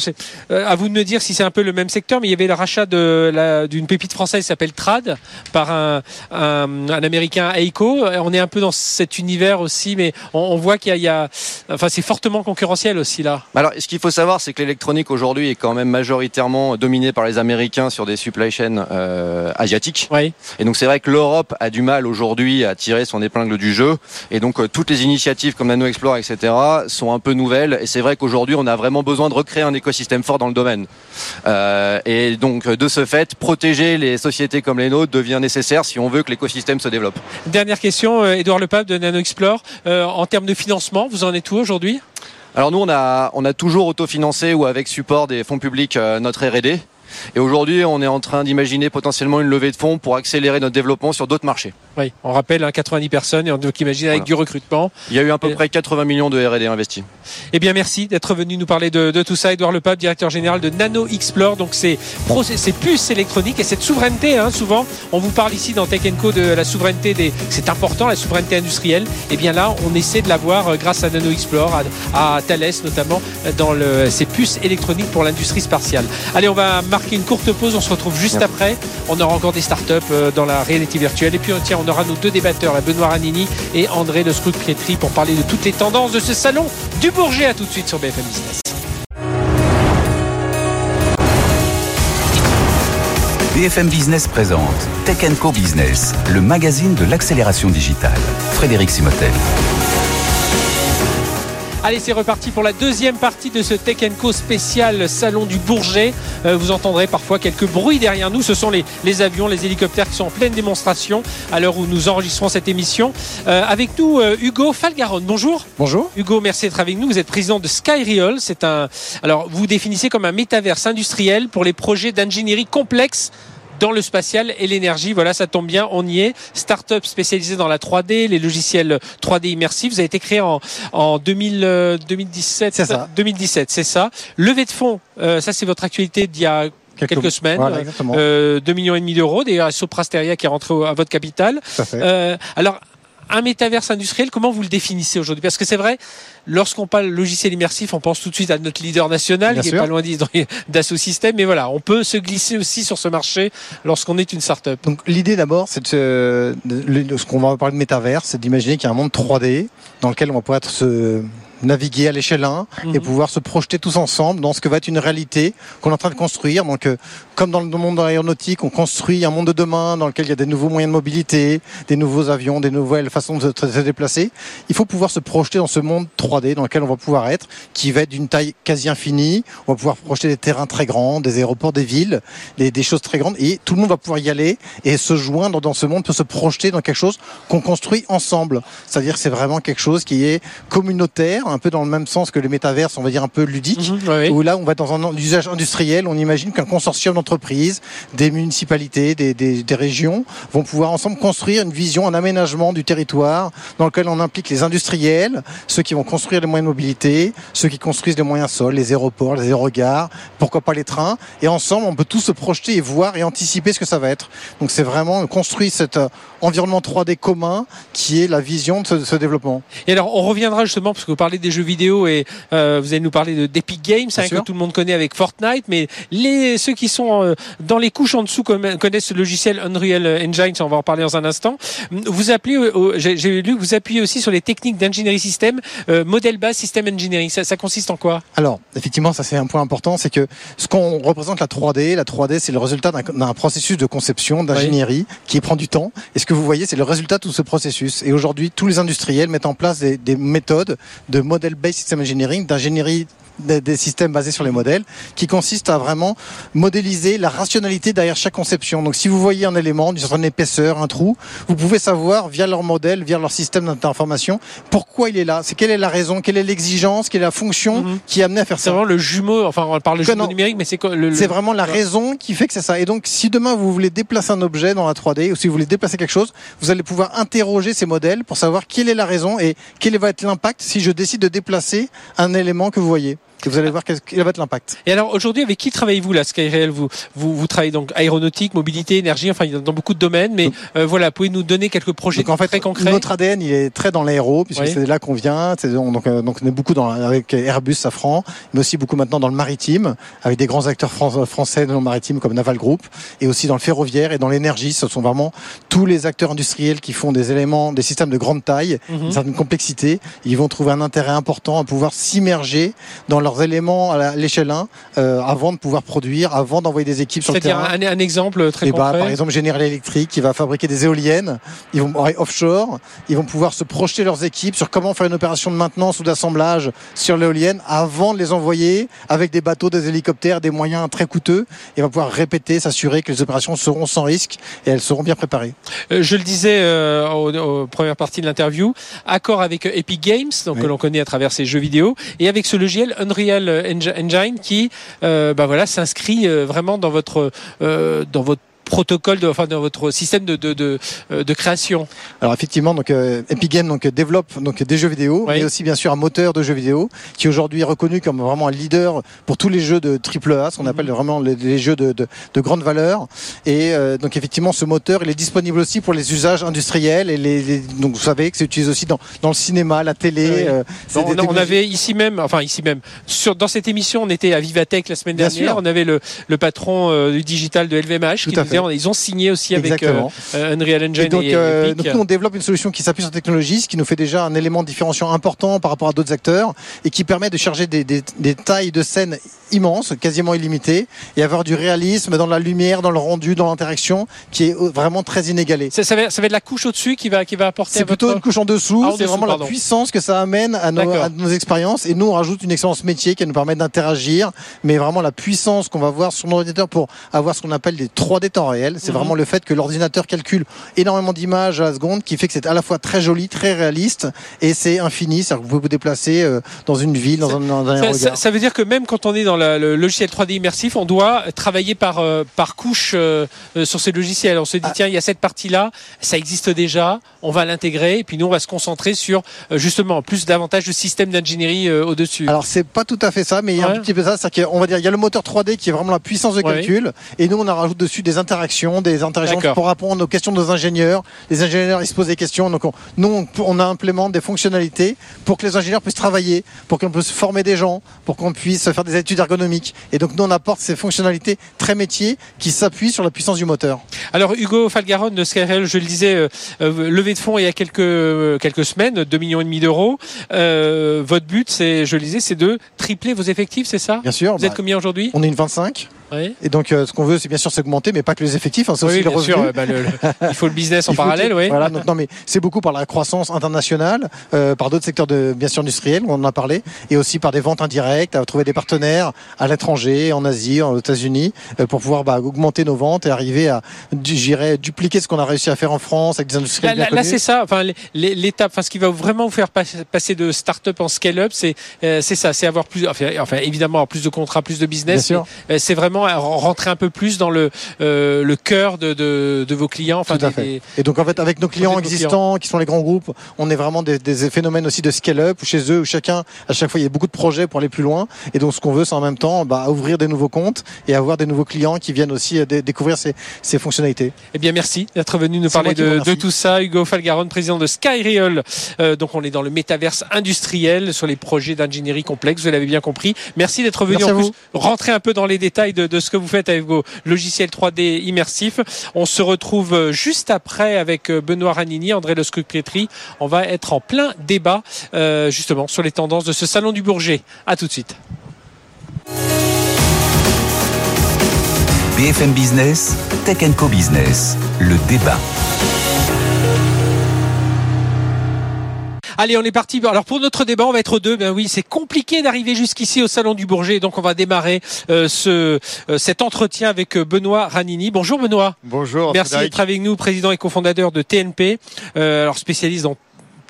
euh, à vous de me dire si c'est un peu le même secteur, mais il y avait le rachat de la- d'une pépite française qui s'appelle Trad par un, un, un américain Eiko. On est un peu dans cet univers aussi, mais on, on voit qu'il y a, il y a- enfin, c'est fortement concurrentiel aussi là. Alors, ce qu'il faut savoir, c'est que l'électronique aujourd'hui est quand même majoritairement dominée par les Américains sur des supply chains euh, asiatiques. Oui. Et donc c'est vrai que l'Europe a du mal aujourd'hui à tirer son épingle du jeu. Et donc euh, toutes les initiatives comme Nano Explore, etc. sont un peu nouvelles. Et c'est vrai qu'aujourd'hui on a vraiment besoin de recréer un écosystème fort dans le domaine. Euh, et donc de ce fait, protéger les sociétés comme les nôtres devient nécessaire si on veut que l'écosystème se développe. Dernière question, euh, Édouard Lepape de Nano Explore. Euh, en termes de financement, vous en êtes où aujourd'hui? Alors nous on a on a toujours autofinancé ou avec support des fonds publics euh, notre R&D. Et aujourd'hui, on est en train d'imaginer potentiellement une levée de fonds pour accélérer notre développement sur d'autres marchés. Oui, on rappelle hein, 90 personnes et on donc imagine avec Voilà. du recrutement. Il y a eu à peu Et- près 80 millions de R&D investis. Eh bien, merci d'être venu nous parler de, de tout ça. Edouard Lepape, directeur général de Nano Explore. Donc, c'est puces électroniques et cette souveraineté, hein, souvent, on vous parle ici dans Tech Co de la souveraineté des. C'est important, la souveraineté industrielle. Et bien là, on essaie de l'avoir euh, grâce à Nano Explore, à, à Thales notamment, euh, dans le, ces puces électroniques pour l'industrie spatiale. Allez, on va marquer une courte pause. On se retrouve juste après. On aura encore des startups euh, dans la réalité virtuelle. Et puis, tiens, on aura nos deux débatteurs, la Benoît Ranini et André de Scrut Crétry, pour parler de toutes les tendances de ce salon du Bourget. À tout de suite sur BFM Business. BFM Business présente Tech Co Business, le magazine de l'accélération digitale. Frédéric Simotel. Allez, c'est reparti pour la deuxième partie de ce Tech Co spécial Salon du Bourget. Euh, vous entendrez parfois quelques bruits derrière nous. Ce sont les, les avions, les hélicoptères qui sont en pleine démonstration à l'heure où nous enregistrons cette émission. Euh, avec nous, euh, Hugo Falgaron. Bonjour. Bonjour. Hugo, merci d'être avec nous. Vous êtes président de Skyreal. C'est un, alors, vous vous définissez comme un métaverse industriel pour les projets d'ingénierie complexe dans le spatial et l'énergie. Voilà, ça tombe bien, on y est. Start-up spécialisée dans la 3D, les logiciels 3D immersifs. Vous avez été créé en, en 2000, euh, 2017. C'est ça. 2017, c'est ça. Levée de fonds, euh, ça c'est votre actualité d'il y a quelques, semaines. Voilà. Euh, 2 millions et demi d'euros. D'ailleurs, Soprasteria qui est rentré à votre capital. Euh, alors, un métaverse industriel, comment vous le définissez aujourd'hui? Parce que c'est vrai, lorsqu'on parle logiciel immersif, on pense tout de suite à notre leader national, Bien qui est sûr. pas loin d'Asso System. Mais voilà, on peut se glisser aussi sur ce marché lorsqu'on est une start-up. Donc l'idée d'abord, c'est de, de- de- ce qu'on va parler de métavers, c'est d'imaginer qu'il y a un monde 3D dans lequel on va pouvoir être se naviguer à l'échelle 1 et Mhm. pouvoir se projeter tous ensemble dans ce que va être une réalité qu'on est en train de construire. Donc, euh, comme dans le monde de l'aéronautique, on construit un monde de demain dans lequel il y a des nouveaux moyens de mobilité, des nouveaux avions, des nouvelles façons de se, de se déplacer. Il faut pouvoir se projeter dans ce monde 3D dans lequel on va pouvoir être, qui va être d'une taille quasi infinie. On va pouvoir projeter des terrains très grands, des aéroports, des villes, des, des choses très grandes, et tout le monde va pouvoir y aller et se joindre dans ce monde, peut se projeter dans quelque chose qu'on construit ensemble. C'est-à-dire que c'est vraiment quelque chose qui est communautaire, un peu dans le même sens que les métaverses, on va dire un peu ludique. Mhm, ouais. Où là, on va dans un usage industriel, on imagine qu'un consortium d'entreprises, des municipalités, des, des, des régions vont pouvoir ensemble construire une vision, un aménagement du territoire dans lequel on implique les industriels, ceux qui vont construire les moyens de mobilité, ceux qui construisent les moyens sols, les aéroports, les aérogares, pourquoi pas les trains. Et ensemble, on peut tous se projeter et voir et anticiper ce que ça va être. Donc c'est vraiment construire cet euh, environnement 3D commun qui est la vision de ce, de ce développement. Et alors, on reviendra justement, parce que vous parlez des jeux vidéo et euh, vous allez nous parler de- d'Epic Games, hein, que tout le monde connaît avec Fortnite, mais les, ceux qui sont euh, dans les couches en dessous conna- connaissent ce logiciel Unreal Engine, on va en parler dans un instant. Vous appuyez, au- au- j'ai lu que vous appuyez aussi sur les techniques d'ingénierie système, euh, modèle base système engineering. Ça, ça consiste en quoi? Alors, effectivement, ça c'est un point important, c'est que ce qu'on représente la 3D, la 3D c'est le résultat d'un- d'un processus de conception, d'ingénierie qui prend du temps. Et ce que vous voyez, c'est le résultat de tout ce processus. Et aujourd'hui, tous les industriels mettent en place des, des méthodes de model-based system engineering, d'ingénierie des, des systèmes basés sur les modèles, qui consistent à vraiment modéliser la rationalité derrière chaque conception. Donc, si vous voyez un élément d'une certaine épaisseur, un trou, vous pouvez savoir via leur modèle, via leur système d'information, pourquoi il est là. C'est quelle est la raison, quelle est l'exigence, quelle est la fonction Mhm. qui est amenée à faire C'est ça. vraiment le jumeau, enfin on parle de jumeau non. numérique, mais c'est quoi le, le- C'est vraiment la raison qui fait que c'est ça. Et donc, si demain vous voulez déplacer un objet dans la 3D ou si vous voulez déplacer quelque chose, vous allez pouvoir interroger ces modèles pour savoir quelle est la raison et quel va être l'impact si je décide de déplacer un élément que vous voyez. Vous allez voir quel va être l'impact. Et alors aujourd'hui, avec qui travaillez-vous là, Skyrail? Vous, vous, vous travaillez donc aéronautique, mobilité, énergie, enfin dans beaucoup de domaines, mais euh, voilà, pouvez nous donner quelques projets Donc en fait, très concrets? notre ADN il est très dans l'aéro puisque Oui. c'est là qu'on vient. Donc, euh, donc on est beaucoup dans, avec Airbus, Safran, mais aussi beaucoup maintenant dans le maritime avec des grands acteurs fran- français dans le maritime comme Naval Group et aussi dans le ferroviaire et dans l'énergie. Ce sont vraiment tous les acteurs industriels qui font des éléments, des systèmes de grande taille, Mhm. une certaine complexité. Ils vont trouver un intérêt important à pouvoir s'immerger dans leurs éléments à l'échelle 1 euh, avant de pouvoir produire, avant d'envoyer des équipes sur le C'est-à-dire terrain. un, un exemple très Et bah, concret. par exemple, General Electric qui va fabriquer des éoliennes, ils vont offshore, ils vont pouvoir se projeter leurs équipes sur comment faire une opération de maintenance ou d'assemblage sur l'éolienne avant de les envoyer avec des bateaux, des hélicoptères, des moyens très coûteux. Et va pouvoir répéter, s'assurer que les opérations seront sans risque et elles seront bien préparées. Euh, je le disais euh, au, au première partie de l'interview, accord avec Epic Games, donc Oui. que l'on connaît à travers ces jeux vidéo, et avec ce logiciel Unreal Engine qui, bah voilà, s'inscrit vraiment dans votre dans votre protocole, de, enfin dans votre système de, de, de, euh, de création Alors effectivement, donc euh, Epic Games donc développe donc des jeux vidéo, mais aussi bien sûr un moteur de jeux vidéo qui aujourd'hui est reconnu comme vraiment un leader pour tous les jeux de triple A, ce qu'on mhm. appelle vraiment les, jeux de, de, de, grande valeur. Et euh, donc effectivement, ce moteur, il est disponible aussi pour les usages industriels et les, donc vous savez que c'est utilisé aussi dans, dans le cinéma, la télé. Euh, on, avait ici même, enfin ici même, sur, dans cette émission, on était à Vivatech la semaine dernière. On avait le, le patron du digital de LVMH qui ils ont signé aussi avec euh, euh, Unreal Engine. Et donc, euh, donc, nous, on développe une solution qui s'appuie sur la technologie, ce qui nous fait déjà un élément différenciant important par rapport à d'autres acteurs et qui permet de charger des, des, des tailles de scène immenses, quasiment illimitées, et avoir du réalisme dans la lumière, dans le rendu, dans l'interaction, qui est vraiment très inégalé. Ça, ça, va, ça va être la couche au-dessus qui va, qui va apporter. C'est plutôt une couche en dessous. Ah, c'est vraiment la puissance que ça amène à nos, à nos, expériences. Et nous, on rajoute une expérience métier qui va nous permettre d'interagir, mais vraiment la puissance qu'on va voir sur nos ordinateur pour avoir ce qu'on appelle des 3D temps réel. C'est mhm. vraiment le fait que l'ordinateur calcule énormément d'images à la seconde, qui fait que c'est à la fois très joli, très réaliste, et c'est infini. C'est-à-dire que vous pouvez vous déplacer euh, dans une ville, dans un, dans un ça, ça, veut dire que même quand on est dans le logiciel 3D immersif, on doit travailler par, euh, par couche euh, sur ces logiciels. On se dit, ah. tiens, il y a cette partie-là, ça existe déjà, on va l'intégrer, et puis nous, on va se concentrer sur justement plus davantage de système d'ingénierie au-dessus. Alors, c'est pas tout à fait ça, mais il y a un petit peu ça. C'est qu'on va dire, il y a le moteur 3D qui est vraiment la puissance de calcul, et nous, on a rajouté dessus des interactions, des interactions pour répondre aux questions de nos ingénieurs. Les ingénieurs, ils se posent des questions. Donc, on, nous, on, implémente des fonctionnalités pour que les ingénieurs puissent travailler, pour qu'on puisse former des gens, pour qu'on puisse faire des études ergonomiques. Et donc, nous, on apporte ces fonctionnalités très métiers qui s'appuient sur la puissance du moteur. Alors, Hugo Falgaron de je le disais, euh, euh, levé de fonds il y a quelques, euh, quelques semaines, 2 millions et demi d'euros. votre but, c'est, je le disais, c'est de tripler vos effectifs, c'est ça? Bien sûr. Vous êtes bah, combien aujourd'hui? On est une 25. Et donc, ce qu'on veut, c'est bien sûr s'augmenter, mais pas que les effectifs, hein, c'est aussi les revenus. Sûr, bah, il faut le business en parallèle, oui. Voilà, non, mais c'est beaucoup par la croissance internationale, euh, par d'autres secteurs de bien sûr industriels, on en a parlé, et aussi par des ventes indirectes, à trouver des partenaires à l'étranger, en Asie, aux États-Unis, euh, pour pouvoir bah, augmenter nos ventes et arriver à, j'irais, dupliquer ce qu'on a réussi à faire en France avec des industriels. Là, là c'est ça. Enfin, l'étape, enfin, ce qui va vraiment vous faire passer de start-up en scale-up, c'est euh, c'est ça, c'est avoir plus, enfin, évidemment avoir plus de contrats, plus de business. C'est vraiment rentrer un peu plus dans le le cœur de, de, de vos clients. Enfin, Et donc en fait, avec nos clients existants, qui sont les grands groupes, on est vraiment des, des phénomènes aussi de scale-up chez eux où chacun, à chaque fois, il y a beaucoup de projets pour aller plus loin. Et donc ce qu'on veut, c'est en même temps bah, ouvrir des nouveaux comptes et avoir des nouveaux clients qui viennent aussi euh, découvrir ces, ces, fonctionnalités. Eh bien, merci d'être venu nous parler de, de, tout ça. Hugo Falgaron, président de Skyreal. Euh, donc on est dans le métaverse industriel sur les projets d'ingénierie complexe. Vous l'avez bien compris. Merci d'être venu en plus rentrer un peu dans les détails de, de ce que vous faites avec vos logiciels 3D immersifs. On se retrouve euh, juste après avec euh, Benoît Ranini, André Le Scrucretri. On va être en plein débat euh, justement sur les tendances de ce salon du Bourget. À tout de suite. BFM Business, Tech Co Business, le débat. Allez, on est parti. Alors pour notre débat, on va être deux. Ben oui, c'est compliqué d'arriver jusqu'ici au salon du Bourget, donc on va démarrer euh, ce euh, cet entretien avec euh, Benoît Ranini. Bonjour Benoît. Bonjour. Merci d'être avec nous, président et cofondateur de TNP, alors spécialiste dans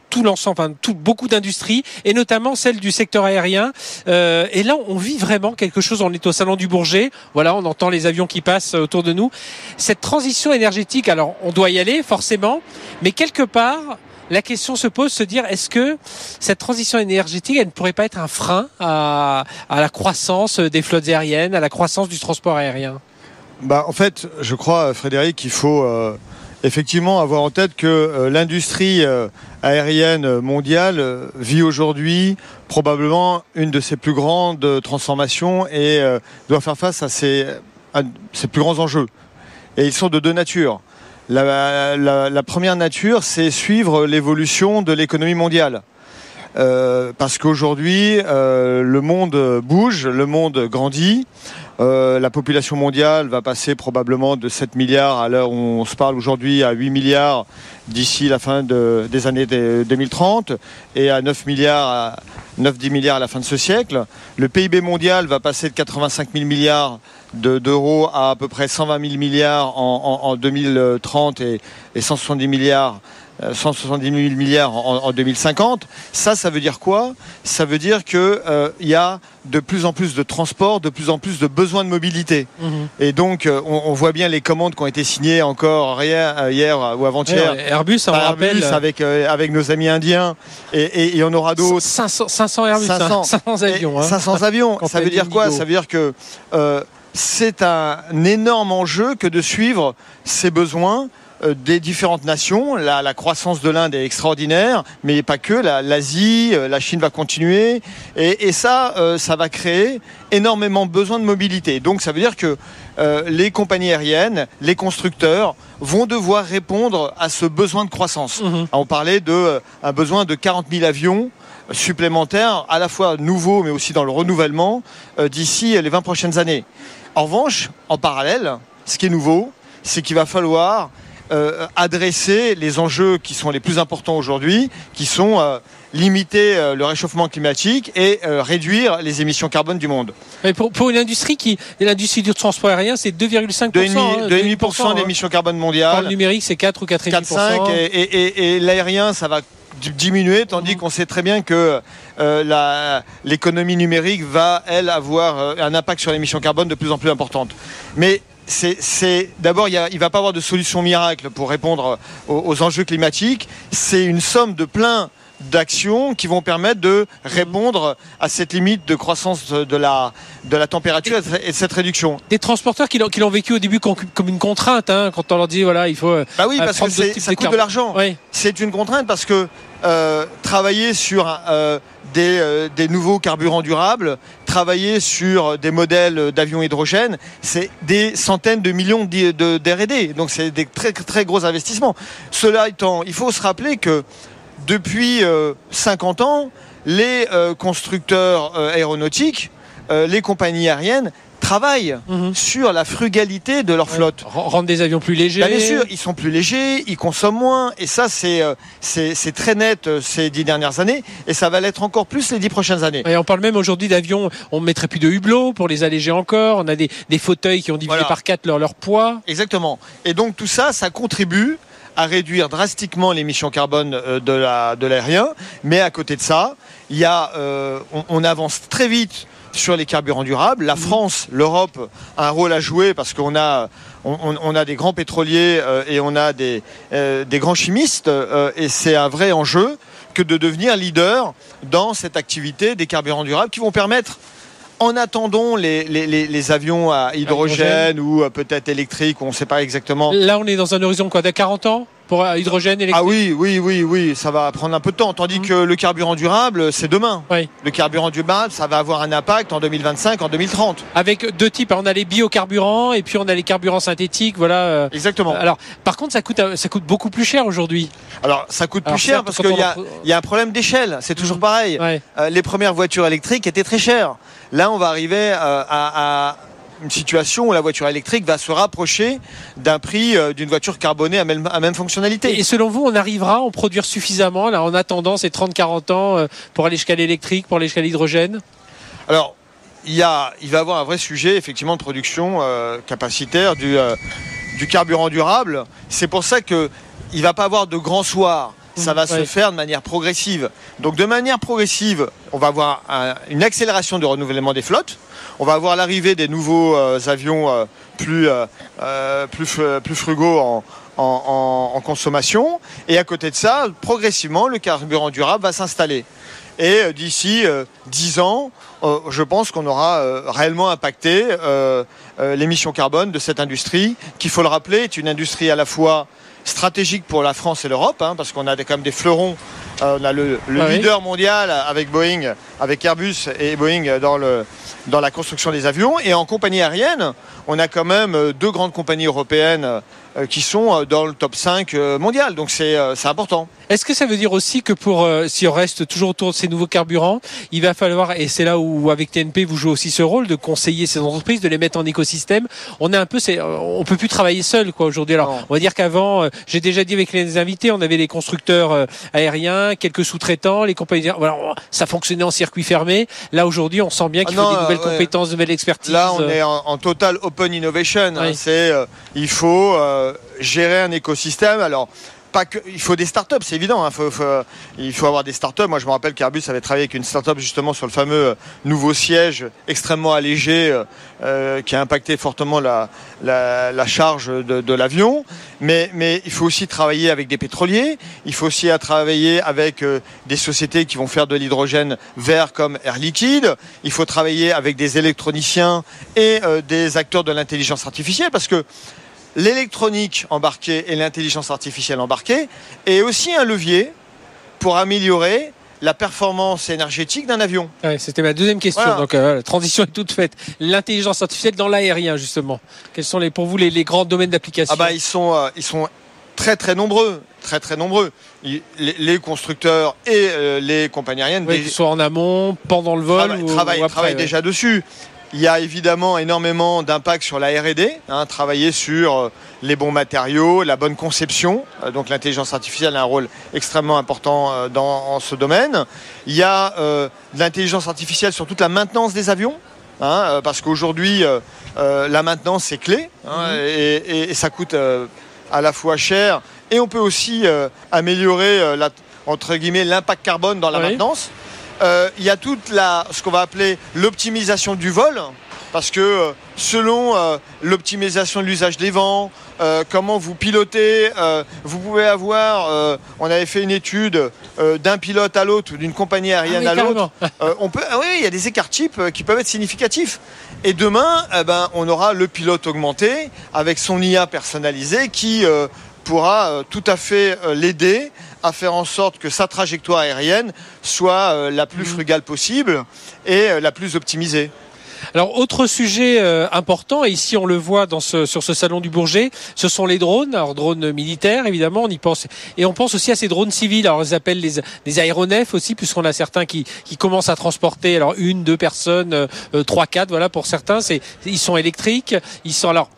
tout l'ensemble, enfin tout, beaucoup d'industries, et notamment celle du secteur aérien. Euh, et là, on vit vraiment quelque chose. On est au salon du Bourget. Voilà, on entend les avions qui passent autour de nous. Cette transition énergétique, alors on doit y aller forcément, mais quelque part, la question se pose, se dire est-ce que cette transition énergétique, ne pourrait pas être un frein à, la croissance des flottes aériennes, à la croissance du transport aérien? Bah, En fait, je crois, Frédéric, qu'il faut euh, effectivement avoir en tête que euh, l'industrie euh, aérienne mondiale vit aujourd'hui probablement une de ses plus grandes transformations et doit faire face à ses plus grands enjeux. Et ils sont de deux natures. La, première nature, c'est suivre l'évolution de l'économie mondiale. Euh, parce qu'aujourd'hui, euh, le monde bouge, le monde grandit. Euh, la population mondiale va passer probablement de 7 milliards à l'heure où on se parle aujourd'hui à 8 milliards d'ici la fin des années 2030 et à 9 milliards à 9-10 milliards à la fin de ce siècle. Le PIB mondial va passer de 85 000 milliards d'euros à à peu près 120 000 milliards en, 2030 et, et 170 milliards 170 000 milliards en, en 2050. Ça, ça veut dire quoi? Ça veut dire qu'il euh, y a de plus en plus de transports, de plus en plus de besoins de mobilité. Mhm. Et donc, euh, on, on voit bien les commandes qui ont été signées encore hier, euh, hier ou avant-hier. Airbus, on par rappelle. Airbus avec, euh, avec nos amis indiens. Et, et, et on aura d'autres. 500, 500 Airbus, 500. 500 avions. Et hein. 500 avions. Ça veut dire quoi? Ça veut dire que euh, c'est un énorme enjeu que de suivre ces besoins euh, des différentes nations. La, la croissance de l'Inde est extraordinaire, mais pas que. La- L'Asie, euh, la Chine va continuer. Et, et ça, euh, ça va créer énormément besoin de mobilité. Donc ça veut dire que euh, les compagnies aériennes, les constructeurs vont devoir répondre à ce besoin de croissance. Mhm. On parlait de euh, un besoin de 40 000 avions supplémentaires, à la fois nouveaux, mais aussi dans le renouvellement, d'ici les 20 prochaines années. En revanche, en parallèle, ce qui est nouveau, c'est qu'il va falloir euh, adresser les enjeux qui sont les plus importants aujourd'hui, qui sont euh, limiter euh, le réchauffement climatique et réduire les émissions carbone du monde. Mais pour, pour une industrie qui, l'industrie du transport aérien, c'est 2,5%. 2,5% hein, 2,5% hein. d'émissions carbone Pour le mondiales. numérique, c'est 4 ou 4,5%. 4-5 et, et- et- et l'aérien ça va diminuer tandis Mhm. qu'on sait très bien que euh, l'économie numérique va elle avoir euh, un impact sur l'émission carbone de plus en plus importante mais c'est d'abord il ne va pas avoir de solution miracle pour répondre aux, aux enjeux climatiques c'est une somme de plein d'actions qui vont permettre de répondre à cette limite de croissance de la, de la température et de cette réduction. Des transporteurs qui l'ont, vécu au début comme, une contrainte, hein, quand on leur dit voilà, il faut. euh, Bah oui, euh, parce que ça coûte de l'argent. Oui. c'est une contrainte parce que euh, travailler sur euh, des, euh, des nouveaux carburants durables, travailler sur des modèles d'avions hydrogène, c'est des centaines de millions de- d'R&D. Donc c'est des très très gros investissements. Cela étant, il faut se rappeler que depuis euh, 50 ans, les constructeurs aéronautiques, les compagnies aériennes travaillent Mhm. sur la frugalité de leur flotte. Rendre des avions plus légers. Bien sûr, ils sont plus légers, ils consomment moins, et ça c'est euh, c'est très net euh, ces dix dernières années, et ça va l'être encore plus les dix prochaines années. Et on parle même aujourd'hui d'avions, on ne mettrait plus de hublots pour les alléger encore. On a des, des fauteuils qui ont divisé Voilà. par 4 leur, leur poids. Exactement. Et donc tout ça, ça contribue à réduire drastiquement l'émission carbone euh, de la de l'aérien, mais à côté de ça, il y a euh, on, on avance très vite sur les carburants durables. La France, l'Europe a un rôle à jouer parce qu'on a on, on- on a des grands pétroliers euh, et on a des euh, des grands chimistes euh, et c'est un vrai enjeu que de devenir leader dans cette activité des carburants durables qui vont permettre en attendant les, les, les- les avions à hydrogène ou euh, peut-être électriques, on ne sait pas exactement. Là, on est dans un horizon quoi, de 40 ans pour euh, hydrogène électrique. Ah oui, oui, oui, oui, ça va prendre un peu de temps. Tandis Mhm. que le carburant durable, c'est demain. Oui. Le carburant durable, ça va avoir un impact en 2025, en 2030. Avec deux types. On a les biocarburants et puis on a les carburants synthétiques. Voilà. euh. Exactement. Alors, par contre, ça coûte, ça coûte beaucoup plus cher aujourd'hui. Alors, ça coûte Alors, plus cher parce qu'il y a, y a un problème d'échelle. C'est toujours Mhm. pareil. Ouais. Euh, les premières voitures électriques étaient très chères. Là, on va arriver euh, à, à une situation où la voiture électrique va se rapprocher d'un prix euh, d'une voiture carbonée à même, à même fonctionnalité. Et selon vous, on arrivera à en produire suffisamment là, en attendant ces 30-40 ans euh, pour aller jusqu'à l'électrique, pour aller jusqu'à l'hydrogène? Alors, il, y a, il va y avoir un vrai sujet effectivement de production euh, capacitaire du, euh, du carburant durable. C'est pour ça que il va pas avoir de grand soir. Ça va se faire de manière progressive. Donc de manière progressive, on va avoir un- une accélération du renouvellement des flottes. On va avoir l'arrivée des nouveaux euh, avions euh, plus, euh, plus, plus frugaux en, en- en- en consommation. Et à côté de ça, progressivement, le carburant durable va s'installer. Et d'ici euh, 10 ans, je pense qu'on aura réellement impacté l'émission carbone de cette industrie, qui, il faut le rappeler, est une industrie à la fois stratégique pour la France et l'Europe, hein, parce qu'on a quand même des fleurons. Euh, on a le, le Ah oui. leader mondial avec Boeing, avec Airbus et Boeing dans, le, dans la construction des avions. Et en compagnie aérienne, on a quand même euh, deux grandes compagnies européennes euh, qui sont dans le top 5 euh, mondial. Donc c'est important. Est-ce que ça veut dire aussi que pour, si on reste toujours autour de ces nouveaux carburants, il va falloir, et c'est là où avec TNP vous jouez aussi ce rôle, de conseiller ces entreprises, de les mettre en écosystème? On est un peu, on peut plus travailler seul quoi aujourd'hui. Alors, Non. on va dire qu'avant, j'ai déjà dit avec les invités, on avait les constructeurs euh, quelques sous-traitants, les compagnies. Voilà, ça fonctionnait en circuit fermé. Là aujourd'hui, on sent bien qu'il Ah faut des nouvelles euh, ouais. compétences, de nouvelles expertises. Là, on euh, est en, en total open innovation. hein. C'est, euh, il faut euh, gérer un écosystème. Alors, il faut des startups, c'est évident. hein. Il faut avoir des startups. Moi, je me rappelle qu'Airbus avait travaillé avec une startup justement sur le fameux euh, nouveau siège extrêmement allégé euh, euh, qui a impacté fortement la, charge de, l'avion. Mais, il faut aussi travailler avec des pétroliers. Il faut aussi travailler avec des sociétés qui vont faire de l'hydrogène vert comme Air Liquide. Il faut travailler avec des électroniciens et des acteurs de l'intelligence artificielle parce que l'électronique embarquée et l'intelligence artificielle embarquée est aussi un levier pour améliorer la performance énergétique d'un avion. Ouais, C'était ma deuxième question. Voilà. Donc, euh, la transition est toute faite. L'intelligence artificielle dans l'aérien, justement. Quels sont les, pour vous les, les grands domaines d'application? Ah bah ils sont euh, ils sont très très nombreux, très très nombreux. Les, les constructeurs et euh, les compagnies aériennes Oui, ce soit en amont, pendant le vol travaillent, ou, travaillent- ou après, travaillent ouais. déjà dessus. Il y a évidemment énormément d'impact sur la R&D, hein, travailler sur euh, les bons matériaux, la bonne conception. Euh, donc l'intelligence artificielle a un rôle extrêmement important euh, dans ce domaine. Il y a euh, de l'intelligence artificielle sur toute la maintenance des avions, hein, parce qu'aujourd'hui euh, la maintenance c'est clé hein, et, et- et ça coûte euh, à la fois cher et on peut aussi améliorer la, entre guillemets l'impact carbone dans la Oui. maintenance. Euh, il y a toute la, ce qu'on va appeler l'optimisation du vol, parce que euh, selon euh, l'optimisation de l'usage des vents, euh, comment vous pilotez, vous pouvez avoir, on avait fait une étude d'un pilote à l'autre d'une compagnie Ah aérienne oui, à l'autre. on peut, ah oui, il y a des écarts types qui peuvent être significatifs. Et demain, eh ben, on aura le pilote augmenté avec son IA personnalisé qui pourra tout à fait l'aider à faire en sorte que sa trajectoire aérienne soit euh, la plus frugale possible et euh, la plus optimisée. Alors, autre sujet euh, important, et ici on le voit dans ce, sur ce salon du Bourget, ce sont les drones. Alors, drones militaires, évidemment, on y pense. Et on pense aussi à ces drones civils. Alors, on les appelle les, les aéronefs aussi, puisqu'on a certains qui, qui commencent à transporter alors une, deux personnes, euh, euh, trois, quatre, voilà, pour certains. C'est, ils sont électriques. Ils sont, alors,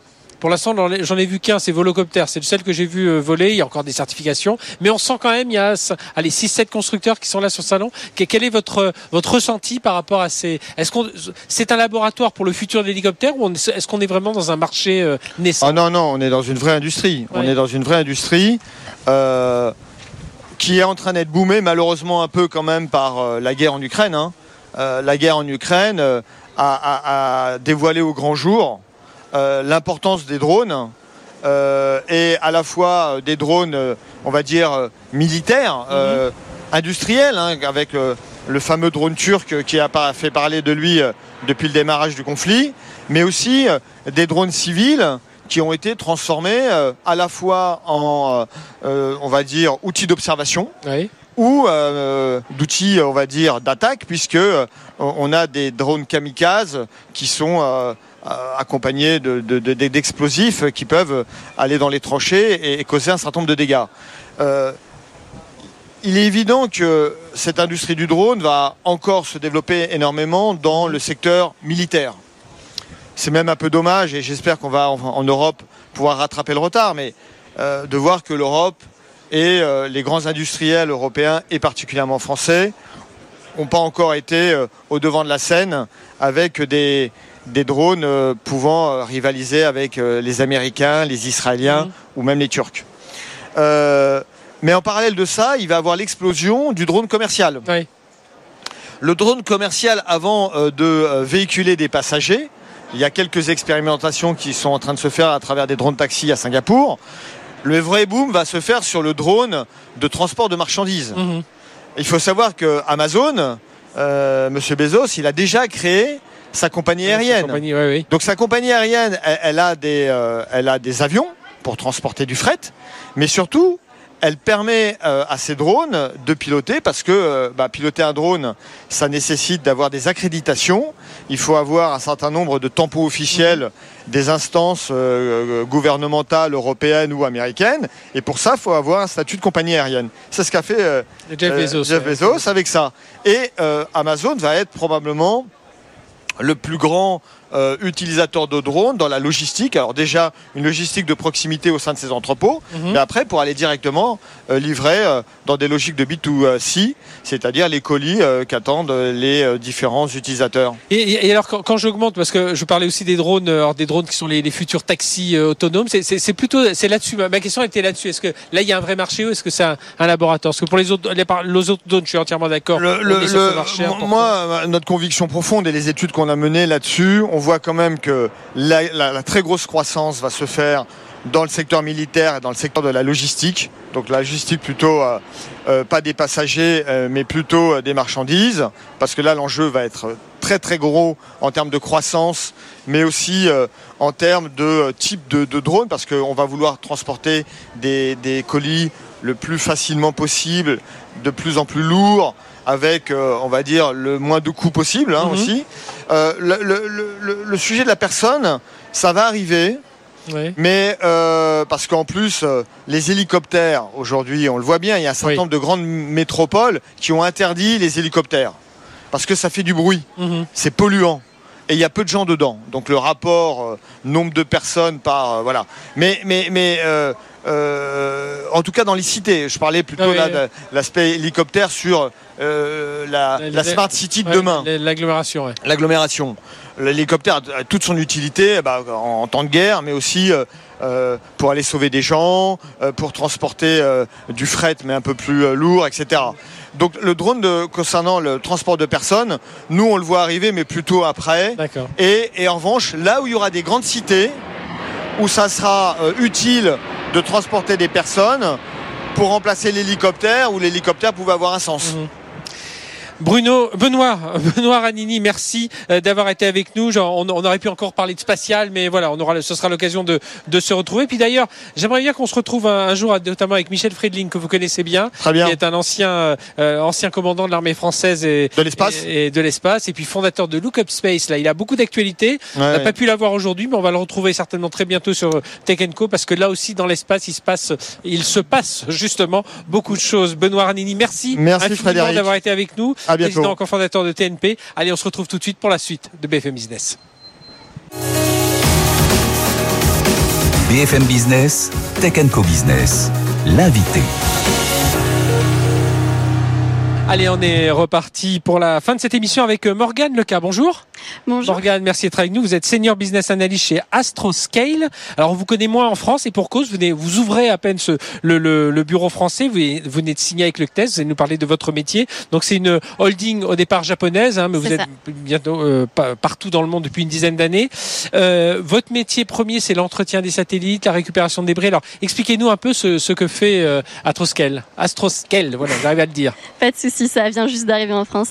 pour l'instant, j'en ai- vu qu'un, c'est Volocopter. C'est celle que j'ai vu euh, voler. Il y a encore des certifications. Mais on sent quand même, il y a allez, 6-7 constructeurs qui sont là sur le salon. Que- Quel est votre, votre ressenti par rapport à ces... Est-ce qu'on c'est un laboratoire pour le futur de l'hélicoptère ou est-ce qu'on est vraiment dans un marché euh, naissant? Ah non, non, on est dans une vraie industrie. On est dans une vraie industrie euh, qui est en train d'être boomée, malheureusement un peu quand même par euh, la guerre en Ukraine. hein. Euh, la guerre en Ukraine a, a- a dévoilé au grand jour l'importance des drones. euh, et à la fois euh, des drones, euh, on va dire, euh, militaires, euh, industriels, hein, avec euh, le fameux drone turc qui a fait parler de lui euh, depuis le démarrage du conflit, mais aussi euh, des drones civils qui ont été transformés euh, à la fois en, euh, euh, on va dire, outils d'observation Oui. ou euh, d'outils, on va dire, d'attaque, puisque euh, on a des drones kamikazes qui sont euh, accompagnés de- de- d'explosifs qui peuvent aller dans les tranchées et, causer un certain nombre de dégâts. Euh, il est évident que cette industrie du drone va encore se développer énormément dans le secteur militaire. C'est même un peu dommage et j'espère qu'on va en, Europe pouvoir rattraper le retard, mais euh, de voir que l'Europe et les grands industriels européens et particulièrement français n'ont pas encore été au devant de la scène avec des, des drones euh, pouvant euh, rivaliser avec euh, les Américains, les Israéliens ou même les Turcs. Mais en parallèle de ça, il va y avoir l'explosion du drone commercial. Oui. Le drone commercial, avant de véhiculer des passagers, il y a quelques expérimentations qui sont en train de se faire à travers des drones taxis à Singapour. Le vrai boom va se faire sur le drone de transport de marchandises. Mhm. Il faut savoir que Amazon, euh, Monsieur Bezos, il a déjà créé sa compagnie aérienne. Compagnie, ouais, oui. Donc sa compagnie aérienne, elle, elle a des, euh, elle a des avions pour transporter du fret, mais surtout, elle permet euh, à ces drones de piloter parce que euh, bah, piloter un drone, ça nécessite d'avoir des accréditations. Il faut avoir un certain nombre de tampons officiels des instances euh, gouvernementales européennes ou américaines. Et pour ça, il faut avoir un statut de compagnie aérienne. C'est ce qu'a fait Jeff Bezos. Jeff ouais. Bezos avec ça. Et Amazon va être probablement le plus grand euh, utilisateurs de drones dans la logistique. Alors déjà une logistique de proximité au sein de ces entrepôts, Mhm. mais après pour aller directement euh, livrer euh, dans des logiques de B2C, c'est-à-dire les colis euh, qu'attendent les différents utilisateurs. Et, alors quand, quand j'augmente, parce que je parlais aussi des drones, alors des drones qui sont les, les futurs taxis autonomes, c'est- plutôt c'est là-dessus. Ma, ma question était là-dessus. Est-ce que là il y a un vrai marché ou est-ce que c'est un, un laboratoire? Parce que pour les autres les, autres drones, je suis entièrement d'accord. Moi, notre conviction profonde et les études qu'on a menées là-dessus, on voit quand même que la, très grosse croissance va se faire dans le secteur militaire et dans le secteur de la logistique. Donc la logistique plutôt euh, euh, pas des passagers, euh, mais plutôt des marchandises, parce que là l'enjeu va être très très gros en termes de croissance, mais aussi en termes de type de, drone, parce qu'on va vouloir transporter des colis le plus facilement possible, de plus en plus lourds, avec, euh, on va dire, le moins de coûts possible hein, Mhm. aussi. Euh, le, le- le- le- le sujet de la personne, ça va arriver, Ouais. mais euh, parce qu'en plus, les hélicoptères, aujourd'hui, on le voit bien, il y a un certain Oui. nombre de grandes métropoles qui ont interdit les hélicoptères, parce que ça fait du bruit Mhm. c'est polluant. Et il y a peu de gens dedans. Donc le rapport nombre de personnes par voilà. Mais mais mais euh, en tout cas dans les cités, je parlais plutôt Ah oui, là oui. de l'aspect hélicoptère sur euh, la, La- la la- smart city de Ouais, demain, L'agglomération, ouais. l'agglomération. L'hélicoptère a toute son utilité eh ben, en, en temps de guerre, mais aussi euh, pour aller sauver des gens, pour transporter du fret mais un peu plus lourd, etc. Donc le drone de- concernant le transport de personnes, nous on le voit arriver mais plutôt après. Et, et en revanche, là où il y aura des grandes cités, où ça sera euh, utile de transporter des personnes pour remplacer l'hélicoptère, où l'hélicoptère pouvait avoir un sens. Mhm. Bruno, Benoît, Benoît Ranini, merci euh, d'avoir été avec nous. On, on aurait pu encore parler de spatial, mais voilà, on aura, ce sera l'occasion de, de se retrouver. Puis d'ailleurs, j'aimerais bien qu'on se retrouve un, un jour, notamment avec Michel Friedling, que vous connaissez bien, Très bien. qui est un ancien, euh, ancien commandant de l'armée française et De l'espace et, et de l'espace, et puis fondateur de Look Up Space. Là, il a beaucoup d'actualités. On Ouais, n'a ouais. pas pu l'avoir aujourd'hui, mais on va le retrouver certainement très bientôt sur euh, Tech Co parce que là aussi dans l'espace, il se passe, il se passe justement beaucoup de choses. Benoît Ranini, merci, Merci, d'avoir été avec nous. À bientôt. Président cofondateur de TNP. Allez, on se retrouve tout de suite pour la suite de BFM Business. BFM Business, Tech Co Business, l'invité. Allez, on est reparti pour la fin de cette émission avec euh, Morgane Leca. Bonjour. Bonjour. Morgane, merci d'être avec nous. Vous êtes senior business analyst chez Astroscale. Alors, on vous connaît moins en France et pour cause, vous, venez- vous ouvrez à peine ce, le, le- le bureau français. Vous, vous venez de signer avec le CTES. Vous allez nous parler de votre métier. Donc, c'est une holding au départ japonaise, hein, mais vous êtes ça. bientôt euh, pa- partout dans le monde depuis une dizaine d'années. Euh, votre métier premier, c'est l'entretien des satellites, la récupération de débris. Alors, expliquez-nous un peu ce, ce que fait euh, Astroscale. Astroscale, voilà, j'arrive à le dire. Pas de souci, ça vient juste d'arriver en France.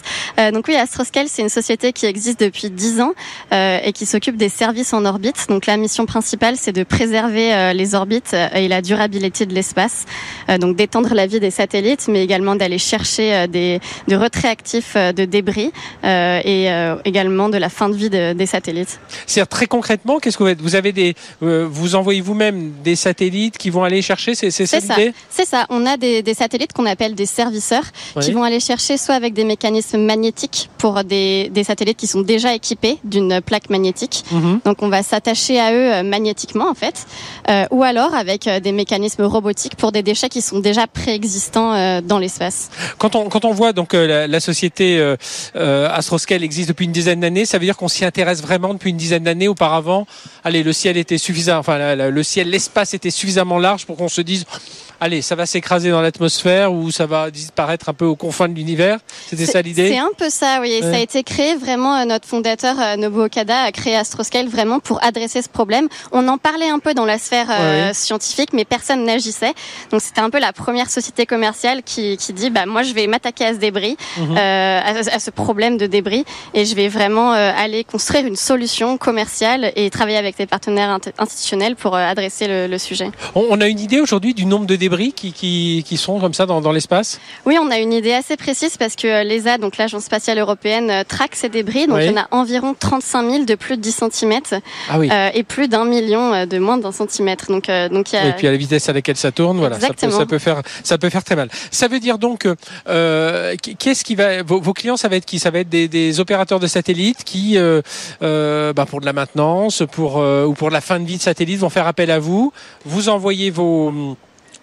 Donc oui, Astroscale, c'est une société qui existe depuis 10 ans euh, et qui s'occupe des services en orbite. Donc la mission principale, c'est de préserver euh, les orbites euh, et la durabilité de l'espace. Donc d'étendre la vie des satellites, mais également d'aller chercher des, du retrait actif de débris et également de la fin de vie de- des satellites. C'est très concrètement, qu'est-ce que vous faites? Vous avez des, vous envoyez vous-même des satellites qui vont aller chercher, c'est c'est ça C'est ça. C'est ça. On a des, des satellites qu'on appelle des serviceurs Oui. qui vont aller chercher soit avec des mécanismes magnétiques pour des, des satellites qui sont déjà équipés d'une plaque magnétique. Mhm. Donc on va s'attacher à eux euh, magnétiquement en fait, euh, ou alors avec euh, des mécanismes robotiques pour des déchets qui sont déjà préexistants euh, dans l'espace. Quand on quand on voit donc la, la société euh, euh, Astroscale existe depuis une dizaine d'années, ça veut dire qu'on s'y intéresse vraiment depuis une dizaine d'années. Auparavant, allez, le ciel était suffisant, enfin la- la- le ciel, l'espace était suffisamment large pour qu'on se dise, allez, ça va s'écraser dans l'atmosphère ou ça va disparaître un peu aux confins de l'univers? C'était ça l'idée? C'est un peu ça, oui. Et Ça a Ouais. été créé vraiment, euh, notre fondateur euh, Nobuo Okada a créé Astroscale vraiment pour adresser ce problème. On en parlait un peu dans la sphère euh, Ouais. scientifique, mais personne n'agissait. Donc c'était un peu la première société commerciale qui, qui dit, bah moi je vais m'attaquer à ce débris, Mhm. euh, à, à ce problème de débris, et je vais vraiment euh, aller construire une solution commerciale et travailler avec des partenaires institutionnels pour adresser le, le sujet. On, on a une idée aujourd'hui du nombre de débris débris qui, qui, qui sont comme ça dans, dans l'espace? Oui, on a une idée assez précise parce que l'ESA, donc l'Agence spatiale européenne, traque ces débris. Donc Oui. il y en a environ 35 000 de plus de 10 cm Ah oui. et plus d'un million euh, de moins d'un centimètre. Donc, euh, donc il y a... Et puis à la vitesse à laquelle ça tourne, voilà, ça peut, Exactement. ça peut faire, ça peut faire très mal. Ça veut dire donc, euh, qu'est-ce qui va, vos, vos clients, ça va être qui? Ça va être des, des opérateurs de satellites qui, euh, euh, bah, pour de la maintenance, pour euh, ou pour la fin de vie de satellite, vont faire appel à vous. Vous envoyez vos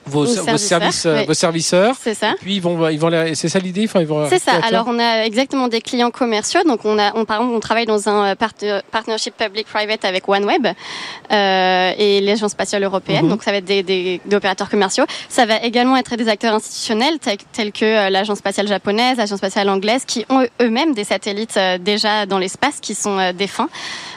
vos, Vos services, euh, oui. vos serviceurs. C'est ça. Et puis ils vont, ils vont c'est ça l'idée. Enfin, ils vont. C'est ça. Alors on a exactement des clients commerciaux. Donc on a, on, par exemple, on travaille dans un euh, parte- partnership public-private avec OneWeb euh, et l'Agence spatiale européenne. Mhm. Donc ça va être des, des, des opérateurs commerciaux. Ça va également être des acteurs institutionnels tels, tels que euh, l'Agence spatiale japonaise, l'Agence spatiale anglaise, qui ont eux-mêmes des satellites euh, déjà dans l'espace qui sont euh, défunts.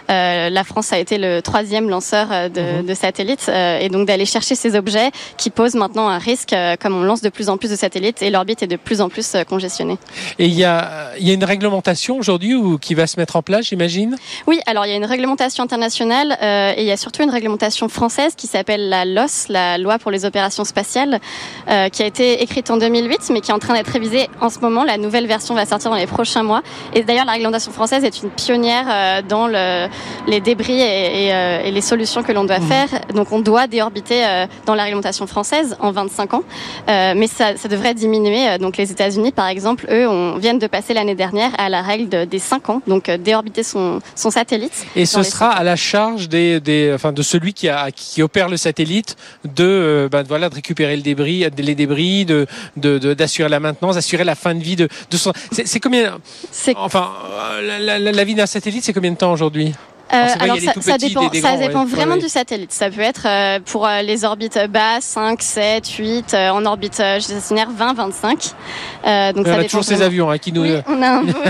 Euh, la France a été le troisième lanceur euh, de, Mhm. de satellites euh, et donc d'aller chercher ces objets qui posent maintenant un risque euh, comme on lance de plus en plus de satellites et l'orbite est de plus en plus euh, congestionnée. Et il y a, il y a une réglementation aujourd'hui ou qui va se mettre en place, j'imagine? Oui, alors il y a une réglementation internationale euh, et il y a surtout une réglementation française qui s'appelle la LOS, la loi pour les opérations spatiales, euh, qui a été écrite en 2008 mais qui est en train d'être révisée en ce moment. La nouvelle version va sortir dans les prochains mois. Et d'ailleurs, la réglementation française est une pionnière euh, dans le, les débris et, et, et les solutions que l'on doit Mhm. faire. Donc on doit déorbiter dans la réglementation française en 25 ans, Euh, mais ça, ça devrait diminuer. Euh, Donc les États-Unis, par exemple, eux, on, viennent de passer l'année dernière à la règle de- des 5 ans, donc euh, déorbiter son, son satellite. Et ce sera à la charge des, des, enfin, de celui qui, a, qui opère le satellite de, ben, voilà, de récupérer le débris, les débris, de, de, de- d'assurer la maintenance, d'assurer la fin de vie de, de son. C'est, combien, enfin, la, la- la vie d'un satellite, c'est combien de temps aujourd'hui? Alors, vrai, alors a ça, dépend, des- des ça grands, dépend ouais. vraiment Ouais, du satellite. Ça peut être euh, pour euh, les orbites basses 5, 7, 8, euh, en orbite euh, géostationnaire 20, 25. Euh, donc On ça a dépend toujours ces vraiment. avions hein, qui nous. Oui, on a un, beau-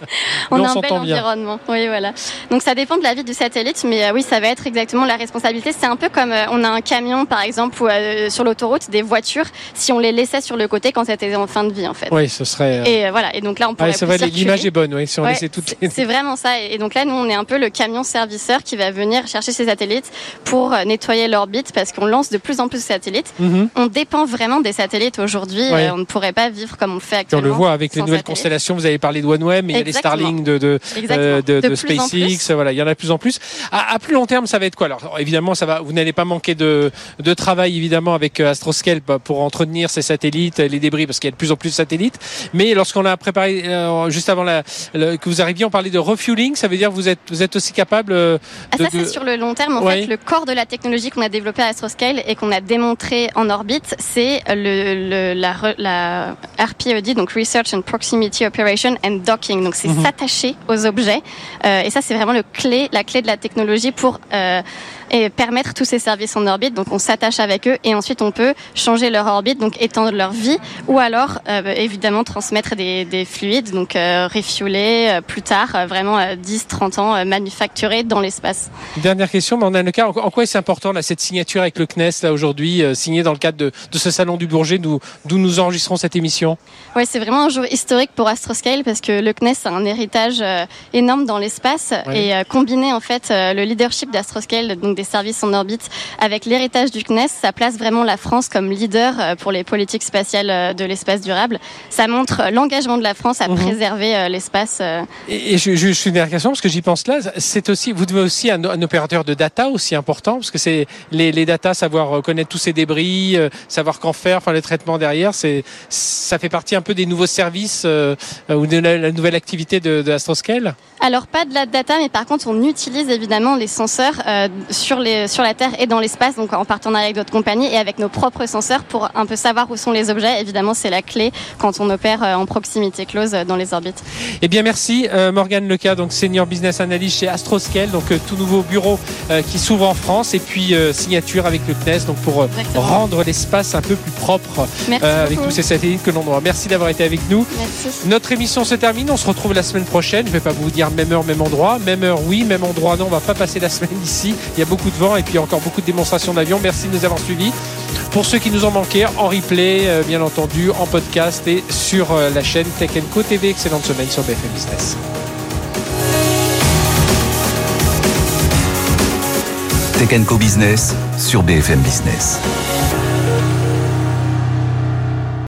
on on a un bel bien. environnement. Oui, voilà. Donc ça dépend de la vie du satellite, mais euh, oui, ça va être exactement la responsabilité. C'est un peu comme euh, on a un camion, par exemple, ou euh, sur l'autoroute, des voitures, si on les laissait sur le côté quand c'était en fin de vie, en fait. Oui, ce serait. euh, Et euh, voilà. Et donc là, on pourrait ouais, c'est vrai, l'image est bonne, oui, si on laissait toutes les. C'est vraiment ça. Et donc là, nous, on est un peu le camion serviceur qui va venir chercher ces satellites pour euh, nettoyer l'orbite parce qu'on lance de plus en plus de satellites. Mhm. On dépend vraiment des satellites aujourd'hui. Euh, on ne pourrait pas vivre comme on fait Puis on actuellement. le voit avec les nouvelles satellite. constellations. Vous avez parlé de OneWeb, mais il y a les Exactement. Starlink de, de, Exactement. euh, de, De de SpaceX. Voilà, il y en a de plus en plus. À, à plus long terme, ça va être quoi? Alors évidemment, ça va. Vous n'allez pas manquer de, de travail évidemment avec euh, Astroscale bah, pour entretenir ces satellites, les débris, parce qu'il y a de plus en plus de satellites. Mais lorsqu'on a préparé euh, juste avant la, le- que vous arriviez, on parlait de refueling. Ça veut dire que vous êtes vous êtes aussi capable. euh, Ah, ça, c'est de- sur le long terme. En fait, le corps de la technologie qu'on a développé à Astroscale et qu'on a démontré en orbite, c'est le, le- la, la RPOD, donc Research and Proximity Operation and Docking. Donc, c'est Mhm. s'attacher aux objets. Euh, et ça, c'est vraiment le clé, la clé de la technologie pour euh, et permettre tous ces services en orbite. Donc, on s'attache avec eux et ensuite, on peut changer leur orbite, donc étendre leur vie, ou alors, euh, évidemment, transmettre des, des fluides, donc euh, refueler euh, plus tard, euh, vraiment euh, 10, 30 ans, manufacturer dans l'espace. Dernière question, mais on a le cas. En quoi c'est important là cette signature avec le CNES là aujourd'hui, signée dans le cadre de, de ce salon du Bourget, d'où nous enregistrons cette émission? Oui, c'est vraiment un jour historique pour Astroscale parce que le CNES a un héritage énorme dans l'espace Ouais. et combiner en fait le leadership d'Astroscale, donc des services en orbite, avec l'héritage du CNES, ça place vraiment la France comme leader euh, pour les politiques spatiales euh, de l'espace durable. Ça montre l'engagement de la France à Mhm. préserver euh, l'espace. Et, et je, je, je suis une dernière question parce que j'y pense là. C'est aussi, vous devez aussi un, un opérateur de data aussi important parce que c'est les, les data, savoir connaître tous ces débris, savoir qu'en faire, enfin les traitements derrière. C'est, ça fait partie un peu des nouveaux services euh, ou de la, la nouvelle activité de, de Astroscale. Alors pas de la data, mais par contre on utilise évidemment les senseurs euh, sur, les, sur la Terre et dans l'espace, donc en partenariat avec d'autres compagnies et avec nos propres senseurs pour un peu savoir où sont les objets. Évidemment c'est la clé quand on opère euh, en proximité close euh, dans les orbites. Eh bien, merci euh, Morgane Leca, donc senior business analyst chez Astroscale, donc euh, tout nouveau bureau euh, qui s'ouvre en France, et puis signature avec le CNES, donc pour Exactement. rendre l'espace un peu plus propre avec tous ces satellites que l'on voit. Merci d'avoir été avec nous. Merci. Notre émission se termine. On se retrouve la semaine prochaine. Je vais pas vous dire même heure, même endroit. Même heure, oui. Même endroit, non. On va pas passer la semaine ici. Il y a beaucoup de vent et puis encore beaucoup de démonstrations d'avions. Merci de nous avoir suivis. Pour ceux qui nous ont manqué, en replay, euh, bien entendu, en podcast et sur euh, la chaîne Tech Co TV. Excellente semaine sur BFM Business. Tech Co Business sur BFM Business.